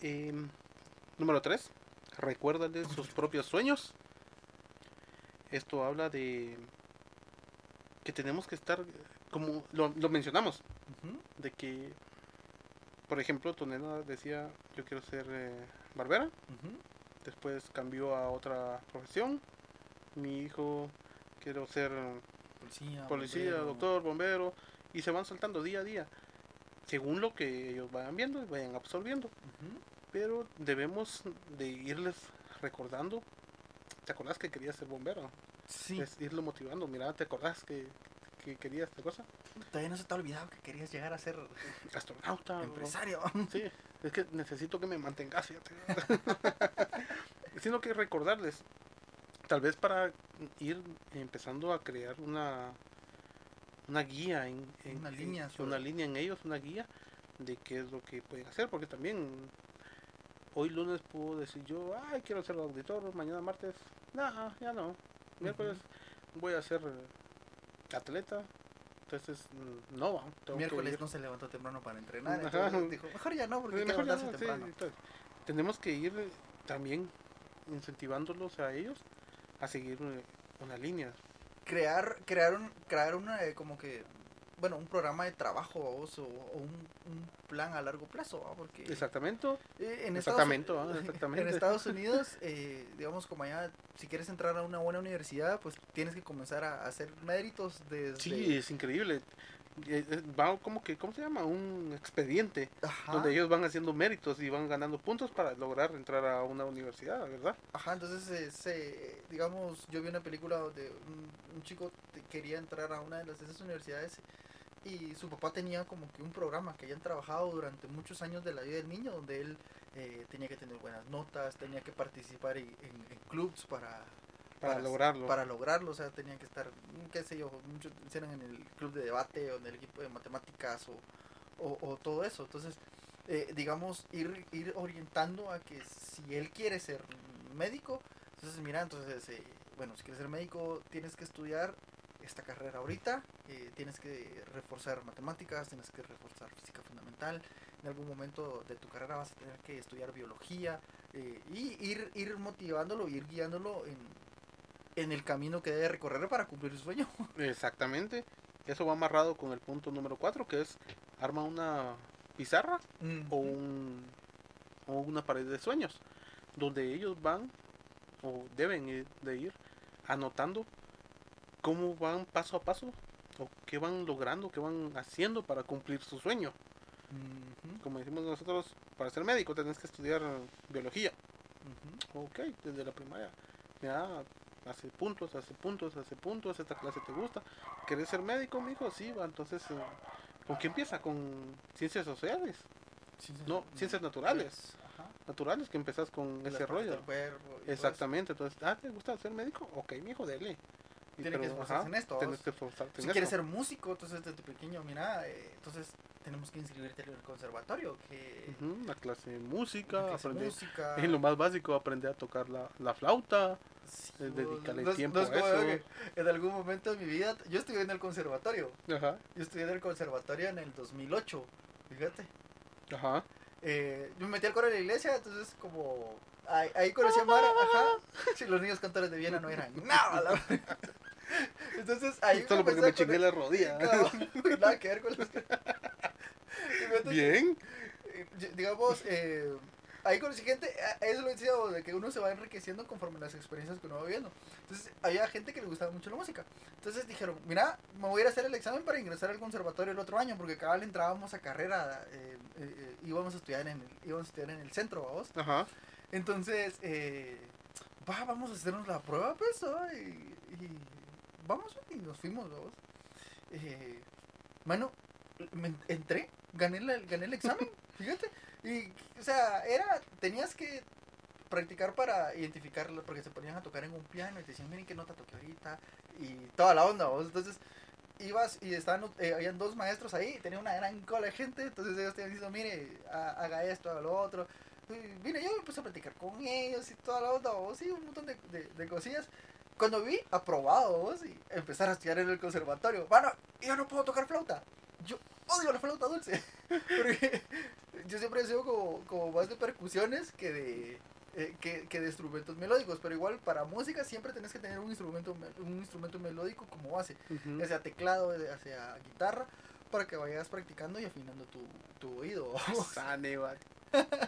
Em, número 3. Recuérdale sus [laughs] propios sueños. Esto habla de que tenemos que estar, como lo, lo mencionamos, de que, por ejemplo, tu nena decía, yo quiero ser eh, barbera, ujú, después cambió a otra profesión, mi hijo quiero ser Policía, policía, bombero. doctor, bombero, y se van saltando día a día, según lo que ellos vayan viendo y vayan absorbiendo. Pero debemos de irles recordando, ¿te acordás que querías ser bombero? Sí, Es irlo motivando, mira, ¿te acordás que, que querías esta cosa? todavía no se te ha olvidado que querías llegar a ser Astronauta. o- empresario. Sí, es que necesito que me mantengas, fíjate. [laughs] Sino que recordarles, tal vez para ir empezando a crear una una guía en, en- Una línea en- sobre- una línea en ellos, una guía de qué es lo que pueden hacer, porque también hoy lunes puedo decir yo, ay, quiero ser auditor, mañana martes, no, ya no, miércoles voy a ser atleta, entonces mm, no, tengo Miércoles no se levantó temprano para entrenar. Entonces dijo, mejor ya no, porque mejor ya no, sí, temprano. entonces, tenemos que ir también incentivándolos a ellos a seguir eh, una línea. crear crear un crear una eh, como que bueno un programa de trabajo o, o un, un plan a largo plazo ¿va? porque Exactamente. eh, en Exactamente, Estados, [laughs] exactamente. en Estados Unidos eh, digamos como allá si quieres entrar a una buena universidad pues tienes que comenzar a hacer méritos desde Sí, es increíble. Eh, eh, Va como que, ¿cómo se llama? Un expediente ajá, donde ellos van haciendo méritos y van ganando puntos para lograr entrar a una universidad, ¿verdad? ajá entonces se- digamos yo vi una película donde un, un chico te- quería entrar a una de las de esas universidades y su papá tenía como que un programa que habían trabajado durante muchos años de la vida del niño, donde él eh, tenía que tener buenas notas, tenía que participar en, en- en clubs para, Para, lograrlo. para lograrlo, o sea, tenía que estar, qué sé yo, muchos eran en el club de debate o en el equipo de matemáticas o, o, o todo eso. Entonces, eh, digamos, ir, ir orientando a que si él quiere ser médico, entonces mira, entonces, eh, bueno, si quieres ser médico, tienes que estudiar esta carrera ahorita, eh, tienes que reforzar matemáticas, tienes que reforzar física fundamental, en algún momento de tu carrera vas a tener que estudiar biología eh, y ir, ir motivándolo, ir guiándolo en, en el camino que debe recorrer para cumplir su sueño. [laughs] Exactamente. Eso va amarrado con el punto número 4, que es arma una pizarra o, un, o una pared de sueños, donde ellos van o deben ir- de ir anotando cómo van paso a paso o qué van logrando, qué van haciendo para cumplir su sueño. Como decimos nosotros, para ser médico tenés que estudiar biología. ujú. Ok, desde la primaria. Ya, hace puntos, hace puntos, hace puntos, esta clase te gusta. ¿Querés ser médico, mijo? Sí, va, entonces, eh, ¿con qué empieza? Con ciencias sociales, Ciencias- No, ciencias naturales. Ajá. naturales, que empezás con ese rollo. cuerpo Exactamente, entonces, ah, ¿te gusta ser médico? Ok, mijo, dele. Y tiene que esforzarse ajá, en esto. Tienes vos. que esforzarte Si en quieres esto. ser músico, entonces desde pequeño, mira, eh, entonces tenemos que inscribirte en el conservatorio, que Ujú, Una clase de música, clase aprender. música. Es lo más básico, aprender a tocar la, la flauta. Sí, vos, dedicarle no tiempo no es a eso. que en algún momento de mi vida, yo estudié en el conservatorio. Ajá, Yo estudié en el conservatorio en el 2008, fíjate. ajá. Eh, yo me metí al coro de la iglesia, entonces como ahí, ahí conocí a Mara, ajá. [laughs] Si los niños cantores de Viena no eran [laughs] nada, la. Entonces ahí Solo porque me empecé a chingué la rodilla. Cabrón, nada que ver con los entonces, Bien. eh, digamos, eh, ahí conocí gente, a- eso lo decía, de que uno se va enriqueciendo conforme las experiencias que uno va viviendo. Entonces, había gente que le gustaba mucho la música. Entonces dijeron, mira, me voy a ir a hacer el examen para ingresar al conservatorio el otro año, porque cada vez entrábamos a carrera, eh, eh, eh, íbamos, a estudiar en el, íbamos a estudiar en el centro, vamos. Ajá. Entonces, eh, va, vamos a hacernos la prueba, pues, ¿no? y, y vamos, y nos fuimos, vamos. Eh, mano, me entré, gané, la- gané el examen, [laughs] fíjate. Y, o sea, era, tenías que practicar para identificarlo, porque se ponían a tocar en un piano y te decían, miren qué nota toqué ahorita, y toda la onda, vos. Entonces, ibas y estaban, eh, habían dos maestros ahí, tenía una gran cola de gente, entonces ellos te habían dicho, mire, ha- haga esto, haga lo otro. Y vine yo me puse a platicar con ellos y toda la onda, vos, y un montón de, de, de cosillas. Cuando vi, aprobado, vos, y empezar a estudiar en el conservatorio. Bueno, yo no puedo tocar flauta. Yo odio la flauta dulce. [laughs] Porque yo siempre he sido como, como más de percusiones que de, eh, que, que de instrumentos melódicos. Pero igual, para música siempre tenés que tener un instrumento, me- un instrumento melódico como base. Ya sea teclado, ya sea guitarra, para que vayas practicando y afinando tu, tu oído. Sane.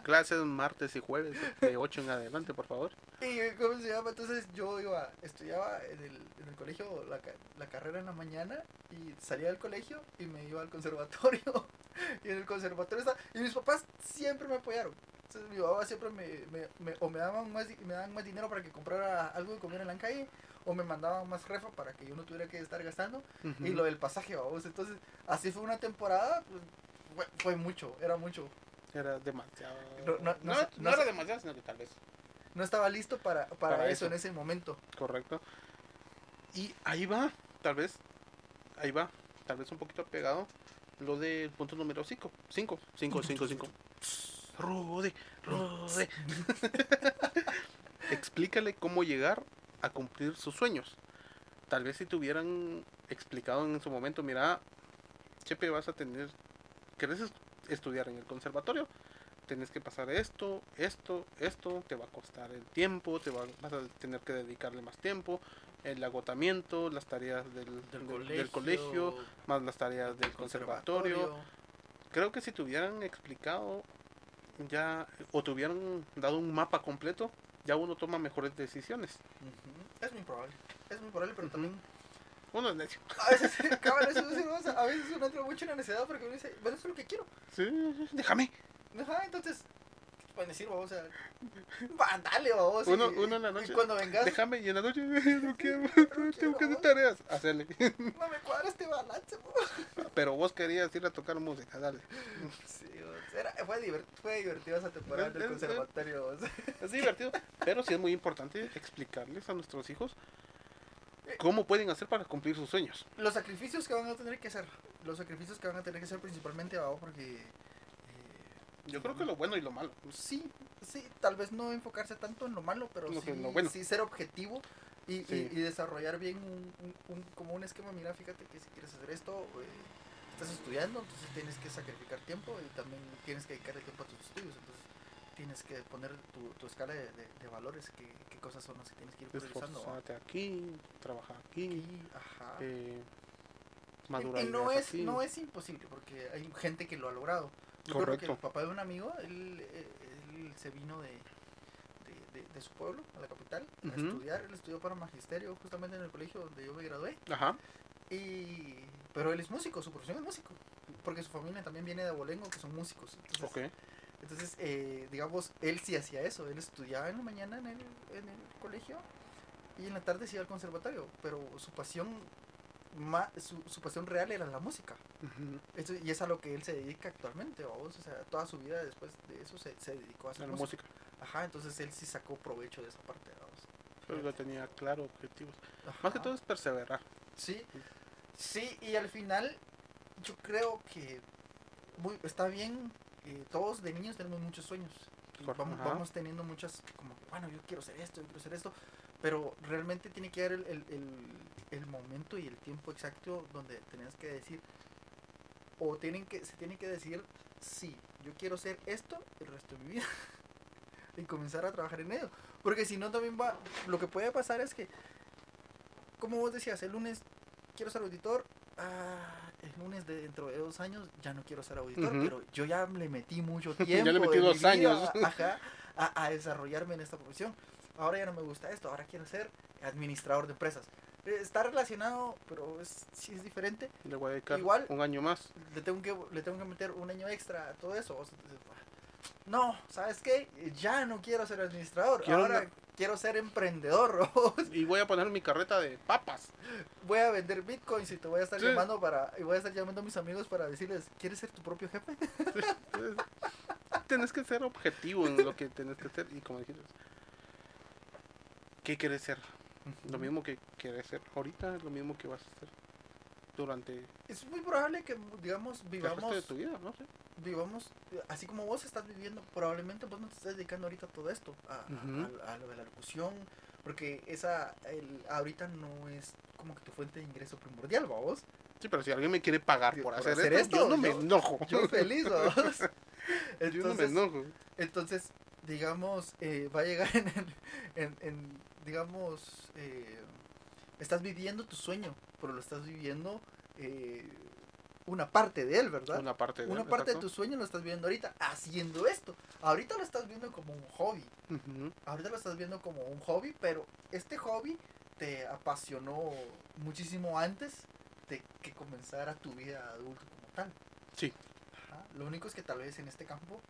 Clases martes y jueves de 8 en adelante, por favor. Y cómo se llama, entonces yo iba, estudiaba en el, en el colegio la, la carrera en la mañana y salía del colegio y me iba al conservatorio. [laughs] y en el conservatorio estaba, y mis papás siempre me apoyaron. Entonces mi papá siempre me, me, me- o me daban más me daban más dinero para que comprara algo de comer en la calle o me mandaban más refa para que yo no tuviera que estar gastando y lo del pasaje vamos entonces así fue una temporada pues, fue, fue mucho era mucho Era demasiado. No, no, no era demasiado, sino que tal vez. No estaba listo para, para, Para eso eso. en ese momento Correcto. Y ahí va, tal vez, ahí va, tal vez un poquito pegado lo del punto número 5. 5, 5, 5, 5. Rude, rude. [laughs] Explícale cómo llegar a cumplir sus sueños. Tal vez si te hubieran explicado en su momento, mira, Chepe, vas a tener, ¿querés es- estudiar en el conservatorio? Tienes que pasar esto, esto, esto, te va a costar el tiempo, te va, vas a tener que dedicarle más tiempo, el agotamiento, las tareas del, del- del colegio, más las tareas del conservatorio. Creo que si te hubieran explicado ya, o te hubieran dado un mapa completo, ya uno toma mejores decisiones. Es muy probable. Es muy probable, pero también. Uno es necio. A veces, [laughs] cabal, eso decimos, a veces uno entra mucho en la necesidad porque uno dice, bueno, eso es lo que quiero. Sí, déjame. Ajá, entonces. ¿Qué te pueden decir, vamos? O sea. Va, dale, vamos. Uno- y- uno en la y noche, cuando vengas, Déjame y en la noche [laughs] no quiero, [laughs] tengo que hacer tareas. Hacerle. [laughs] no me cuadra este balance, vamos. Pero vos querías ir a tocar música, dale. Sí, vamos, era, fue, divert, fue divertida esa temporada del conservatorio. vamos. Es divertido, pero sí es muy importante explicarles a nuestros hijos cómo pueden hacer para cumplir sus sueños. Los sacrificios que van a tener que hacer. Los sacrificios que van a tener que hacer principalmente, vamos, porque. Yo creo que lo bueno y lo malo. Sí, sí, tal vez no enfocarse tanto en lo malo, pero No, sí, que en lo bueno. sí ser objetivo y, Sí. y- y desarrollar bien un, un- un- como un esquema. Mira, fíjate que si quieres hacer esto, eh, estás estudiando, entonces tienes que sacrificar tiempo y también tienes que dedicarle tiempo a tus estudios. Entonces tienes que poner tu, tu escala de, de- de valores, qué, qué cosas son las que tienes que ir priorizando. aquí, trabaja aquí, ajá. eh, madurar y no es, aquí. no es imposible porque hay gente que lo ha logrado. Correcto. el papá de un amigo, él, eh, él se vino de, de, de- de su pueblo, a la capital, a estudiar. Él estudió para magisterio justamente en el colegio donde yo me gradué. Ajá, Y, pero él es músico, su profesión es músico. Porque su familia también viene de Abolengo, que son músicos. Entonces, ok. entonces eh, digamos, él sí hacía eso. Él estudiaba en la mañana en el, en el colegio y en la tarde se iba al conservatorio. Pero su pasión, ma- su, su pasión real era la música. Ujú. Eso- y es a lo que él se dedica actualmente, vamos. O sea, toda su vida después de eso se, se dedicó a hacer la música. música. Ajá, entonces él sí sacó provecho de esa parte. Pero lo tenía claro, objetivos. Ajá. Más que todo es perseverar. Sí, sí, y al final yo creo que muy, está bien, eh, todos de niños tenemos muchos sueños. y Vamos, vamos teniendo muchas, como, bueno, yo quiero hacer esto, yo quiero hacer esto, pero realmente tiene que haber el, el, el- el momento y el tiempo exacto donde tenés que decir, o tienen que, se tiene que decir, sí, yo quiero hacer esto el resto de mi vida. [laughs] y comenzar a trabajar en ello. Porque si no también va, lo que puede pasar es que, como vos decías, el lunes quiero ser auditor, ah, el lunes de dentro de dos años ya no quiero ser auditor, Ujú. pero yo ya le metí mucho [laughs] tiempo. le metí dos años. [laughs] ajá, a, a desarrollarme en esta profesión. Ahora ya no me gusta esto, ahora quiero ser administrador de empresas. Está relacionado, pero es, sí es diferente. Le voy a dedicar Igual- un año más. Le tengo que, le tengo que meter un año extra a todo eso. o sea, no, ¿sabes qué? Ya no quiero ser administrador, Quiero ahora una- quiero ser emprendedor. [laughs] Y voy a poner mi carreta de papas. voy a vender bitcoins y te voy a estar Sí. llamando para y voy a estar llamando a mis amigos para decirles, ¿quieres ser tu propio jefe? Tienes que ser objetivo en lo que tienes que hacer. Y como dijiste, ¿qué quieres ser? Lo mismo que quieres ser ahorita, lo mismo que vas a hacer durante Es muy probable que digamos resto de vivamos tu vida, ¿no? Sí. vivamos eh, así como vos estás viviendo, probablemente vos no te estés dedicando ahorita a todo esto, a, a- Ujú. a- a lo de la locución, porque esa el, ahorita no es como que tu fuente de ingreso primordial, vos. Sí, pero si alguien me quiere pagar por, por hacer, hacer esto, esto, yo no me yo- enojo. Yo feliz, vos. [laughs] Yo no me [laughs] Entonces, enojo. Entonces, digamos, eh, va a llegar en, el- en, en, digamos, eh, estás viviendo tu sueño, pero lo estás viviendo eh, una parte de él, ¿verdad? Una parte de Una él, parte de tu sueño lo estás viviendo ahorita, haciendo esto. Ahorita lo estás viendo como un hobby. Ahorita lo estás viendo como un hobby, pero este hobby te apasionó muchísimo antes de que comenzara tu vida adulto como tal. Sí. Ajá. Lo único es que tal vez en este campo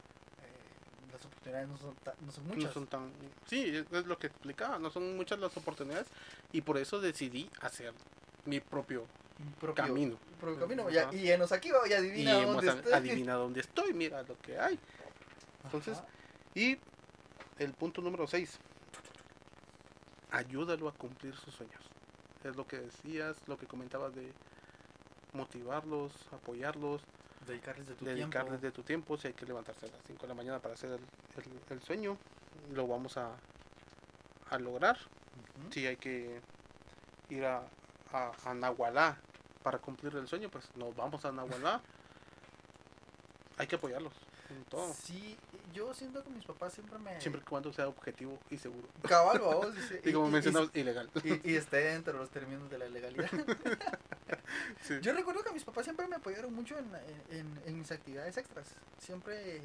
las oportunidades no son, ta- no son muchas. No son tan... Sí, es, lo que explicaba, no son muchas las oportunidades y por eso decidí hacer mi propio camino. un propio camino. Ajá. Ya, y enos aquí, va, ya y adivina hemos dónde estoy. adivinado dónde estoy, mira lo que hay. Entonces, Ajá. y el punto número 6, ayúdalo a cumplir sus sueños. Es lo que decías, lo que comentabas de motivarlos, apoyarlos, dedicarles de tu dedicarles tiempo. de tu tiempo. Si hay que levantarse a las 5 de la mañana para hacer el, el- el sueño, lo vamos a, a lograr. Si hay que ir a, a, a Nahualá para cumplir el sueño, pues nos vamos a Nahualá. [laughs] hay que apoyarlos en todo. Sí, yo siento que mis papás siempre me... Siempre y cuando sea objetivo y seguro. Cabal, vamos. Y, [laughs] Y como y- mencionamos, ilegal. y, y esté dentro de los términos de la legalidad. [laughs] Sí. Yo recuerdo que mis papás siempre me apoyaron mucho en, en, en mis actividades extras. Siempre, eh,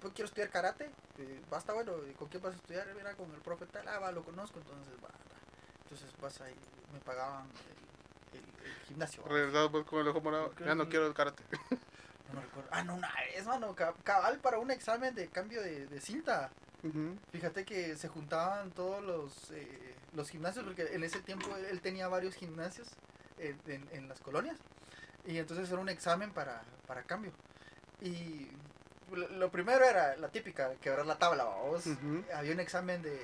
pues quiero estudiar karate, eh, basta bueno, ¿y ¿con quién vas a estudiar? Era con el profe tal, ah, va, lo conozco, entonces va. Entonces vas ahí, me pagaban el, el- el gimnasio. Regresado pues con el ojo morado. Ya no quiero el karate. [laughs] No me recuerdo. Ah, no, una vez, mano, ca- cabal para un examen de cambio de, de cinta. Ujú. Fíjate que se juntaban todos los, eh, los gimnasios, porque en ese tiempo él, él tenía varios gimnasios en, en- en las colonias. Y entonces era un examen para, para cambio. Y lo, primero era la típica, quebrar la tabla, vamos. Ujú. Había un examen de,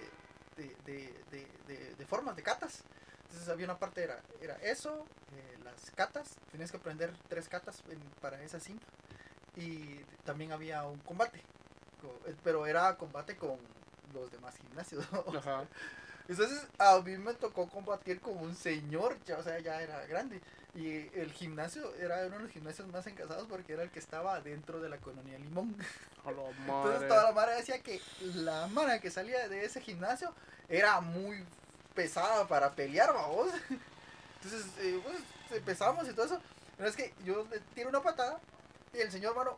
de, de, de, de- formas, de catas. Entonces había una parte, era, era eso, eh, las catas, tenías que aprender tres catas en- para esa cinta. Y también había un combate, co- eh, pero era combate con los demás gimnasios. [laughs] Ajá. Entonces a mí me tocó combatir con un señor, ya, o sea, ya era grande. Y el gimnasio era uno de los gimnasios más encasados porque era el que estaba dentro de la colonia Limón. [laughs] La Entonces toda la mara decía que la mara que salía de ese gimnasio era muy pesada para pelear, vamos. [laughs] Entonces, eh, pues empezamos y todo eso. Pero es que yo le tiro una patada y el señor, mano,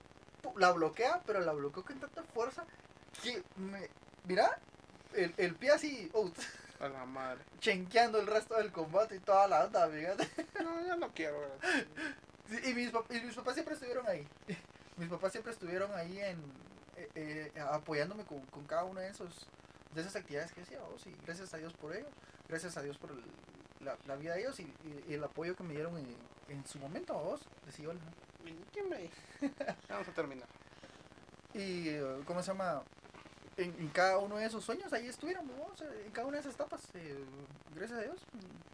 la bloquea, pero la bloqueó con tanta fuerza que me. Mira, el, el pie así, oh, A la madre. chenqueando el resto del combate y toda la onda, fíjate. No, ya no quiero. Sí, y, mis, y mis papás siempre estuvieron ahí. [laughs] Mis papás siempre estuvieron ahí en eh, eh, apoyándome con, con cada una de esos de esas actividades que hacía. vos, y gracias a Dios por ello. Gracias a Dios por el- la, la vida de ellos y, y- y el apoyo que me dieron en, en su momento. a vos, decí hola. ¿Quién me- Vamos a terminar. Y, eh, ¿cómo se llama? En, en cada uno de esos sueños ahí estuviéramos, ¿no? O sea, en cada una de esas etapas. eh, gracias a Dios,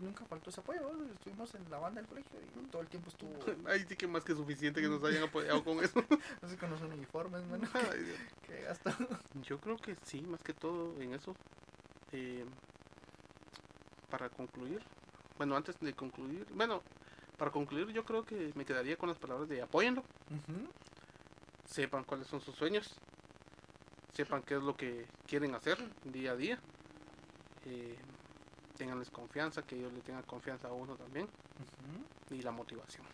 nunca faltó ese apoyo. ¿no? Estuvimos en la banda del colegio y todo el tiempo estuvo [laughs] Ahí sí que más que suficiente que nos hayan apoyado con eso. [laughs] así con los uniformes, mano. Dios. Qué gasto. Yo creo que sí, más que todo en eso. Eh, para concluir, bueno, antes de concluir, bueno, para concluir yo creo que me quedaría con las palabras de apóyenlo, sepan cuáles son sus sueños, sepan qué es lo que quieren hacer día a día, eh, tenganles confianza, que ellos le tengan confianza a uno también y la motivación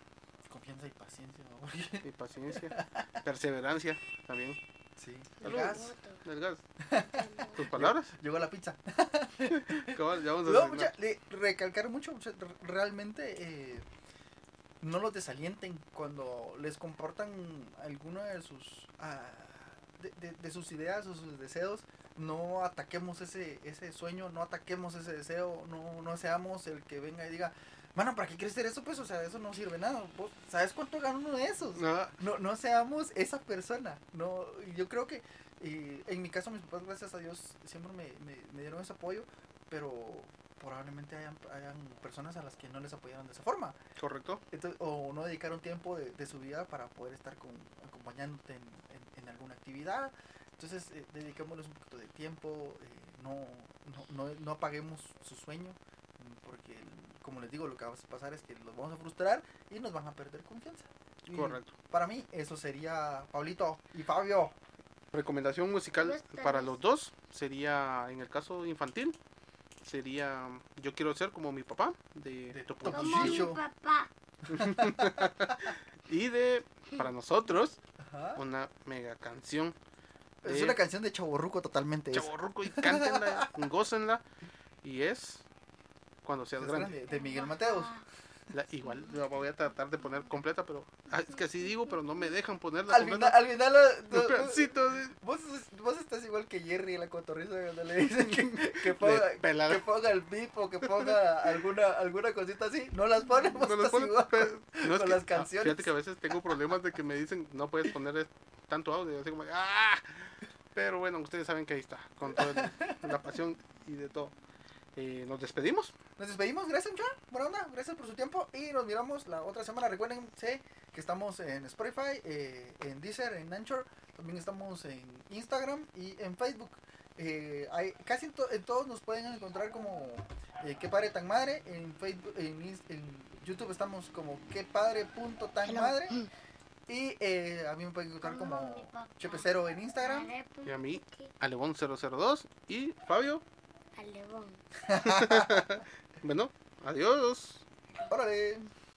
Confianza y paciencia, ¿no? Y paciencia, perseverancia también. Sí. El gas. Del gas. [laughs] ¿Tus palabras? Llegó la pizza. [laughs] Cabal, ya vamos a No, mucha- le- recalcar mucho, mucha- realmente eh, no los desalienten cuando les comportan alguna de sus ah, de, de- de sus ideas o sus deseos. No ataquemos ese, ese sueño, no ataquemos ese deseo, no, no seamos el que venga y diga, mano, ¿para qué quieres hacer eso? Pues, o sea, eso no sirve nada. ¿Vos ¿Sabes cuánto gana uno de esos? Ah, no, no seamos esa persona. No, yo creo que eh, en mi caso mis papás, gracias a Dios, siempre me, me- me dieron ese apoyo, pero probablemente hayan, hayan personas a las que no les apoyaron de esa forma. correcto. Entonces, o no dedicaron tiempo de, de su vida para poder estar con, acompañándote en, actividad. Entonces, eh, dediquémosles un poquito de tiempo, eh, no, no, no, no apaguemos su sueño, mm, porque, como les digo, lo que va a pasar es que los vamos a frustrar y nos van a perder confianza. Y Correcto. Para mí, eso sería Pablito y Fabio. Recomendación musical para los dos sería, en el caso infantil, sería Yo quiero ser como mi papá, de, De Topo Como mi papá. [laughs] Y de, para nosotros, Ajá. una mega canción. Es de una canción de Chaborruco totalmente. es. Chavorruco y cántenla, [laughs] gócenla. Y es Cuando seas Es grande. grande, de Miguel Mateos. La- igual la voy a tratar de poner completa, pero ah, es que así digo, pero no me dejan ponerla Al final, completa. al final, lo- lo- pedacito de- vos, vos estás igual que Jerry en la cotorriza cuando le dicen que, [laughs] que ponga, que ponga el bip o que ponga alguna, alguna cosita así. No las pones, vos No las estás ponen, igual pero- con- no, es con que- las ah, canciones. Fíjate que a veces tengo problemas de que me dicen no puedes poner tanto audio. Así como, ¡ah! Pero bueno, ustedes saben que ahí está, con toda la pasión y de todo. Eh, nos despedimos. Nos despedimos, gracias mucha, buena onda, gracias por su tiempo y nos miramos la otra semana. Recuérdense que estamos en Spotify, eh, en Deezer, en Anchor, también estamos en Instagram y en Facebook. Eh, hay, casi en, to- en todos nos pueden encontrar como eh, qué padre tan madre, en Facebook, en, YouTube estamos como qué padre punto tan madre y eh, a mí me pueden encontrar como. Chepecero en Instagram. Y a mí, Alebón002 y Fabio. Alebón. [laughs] Bueno, adiós. Órale.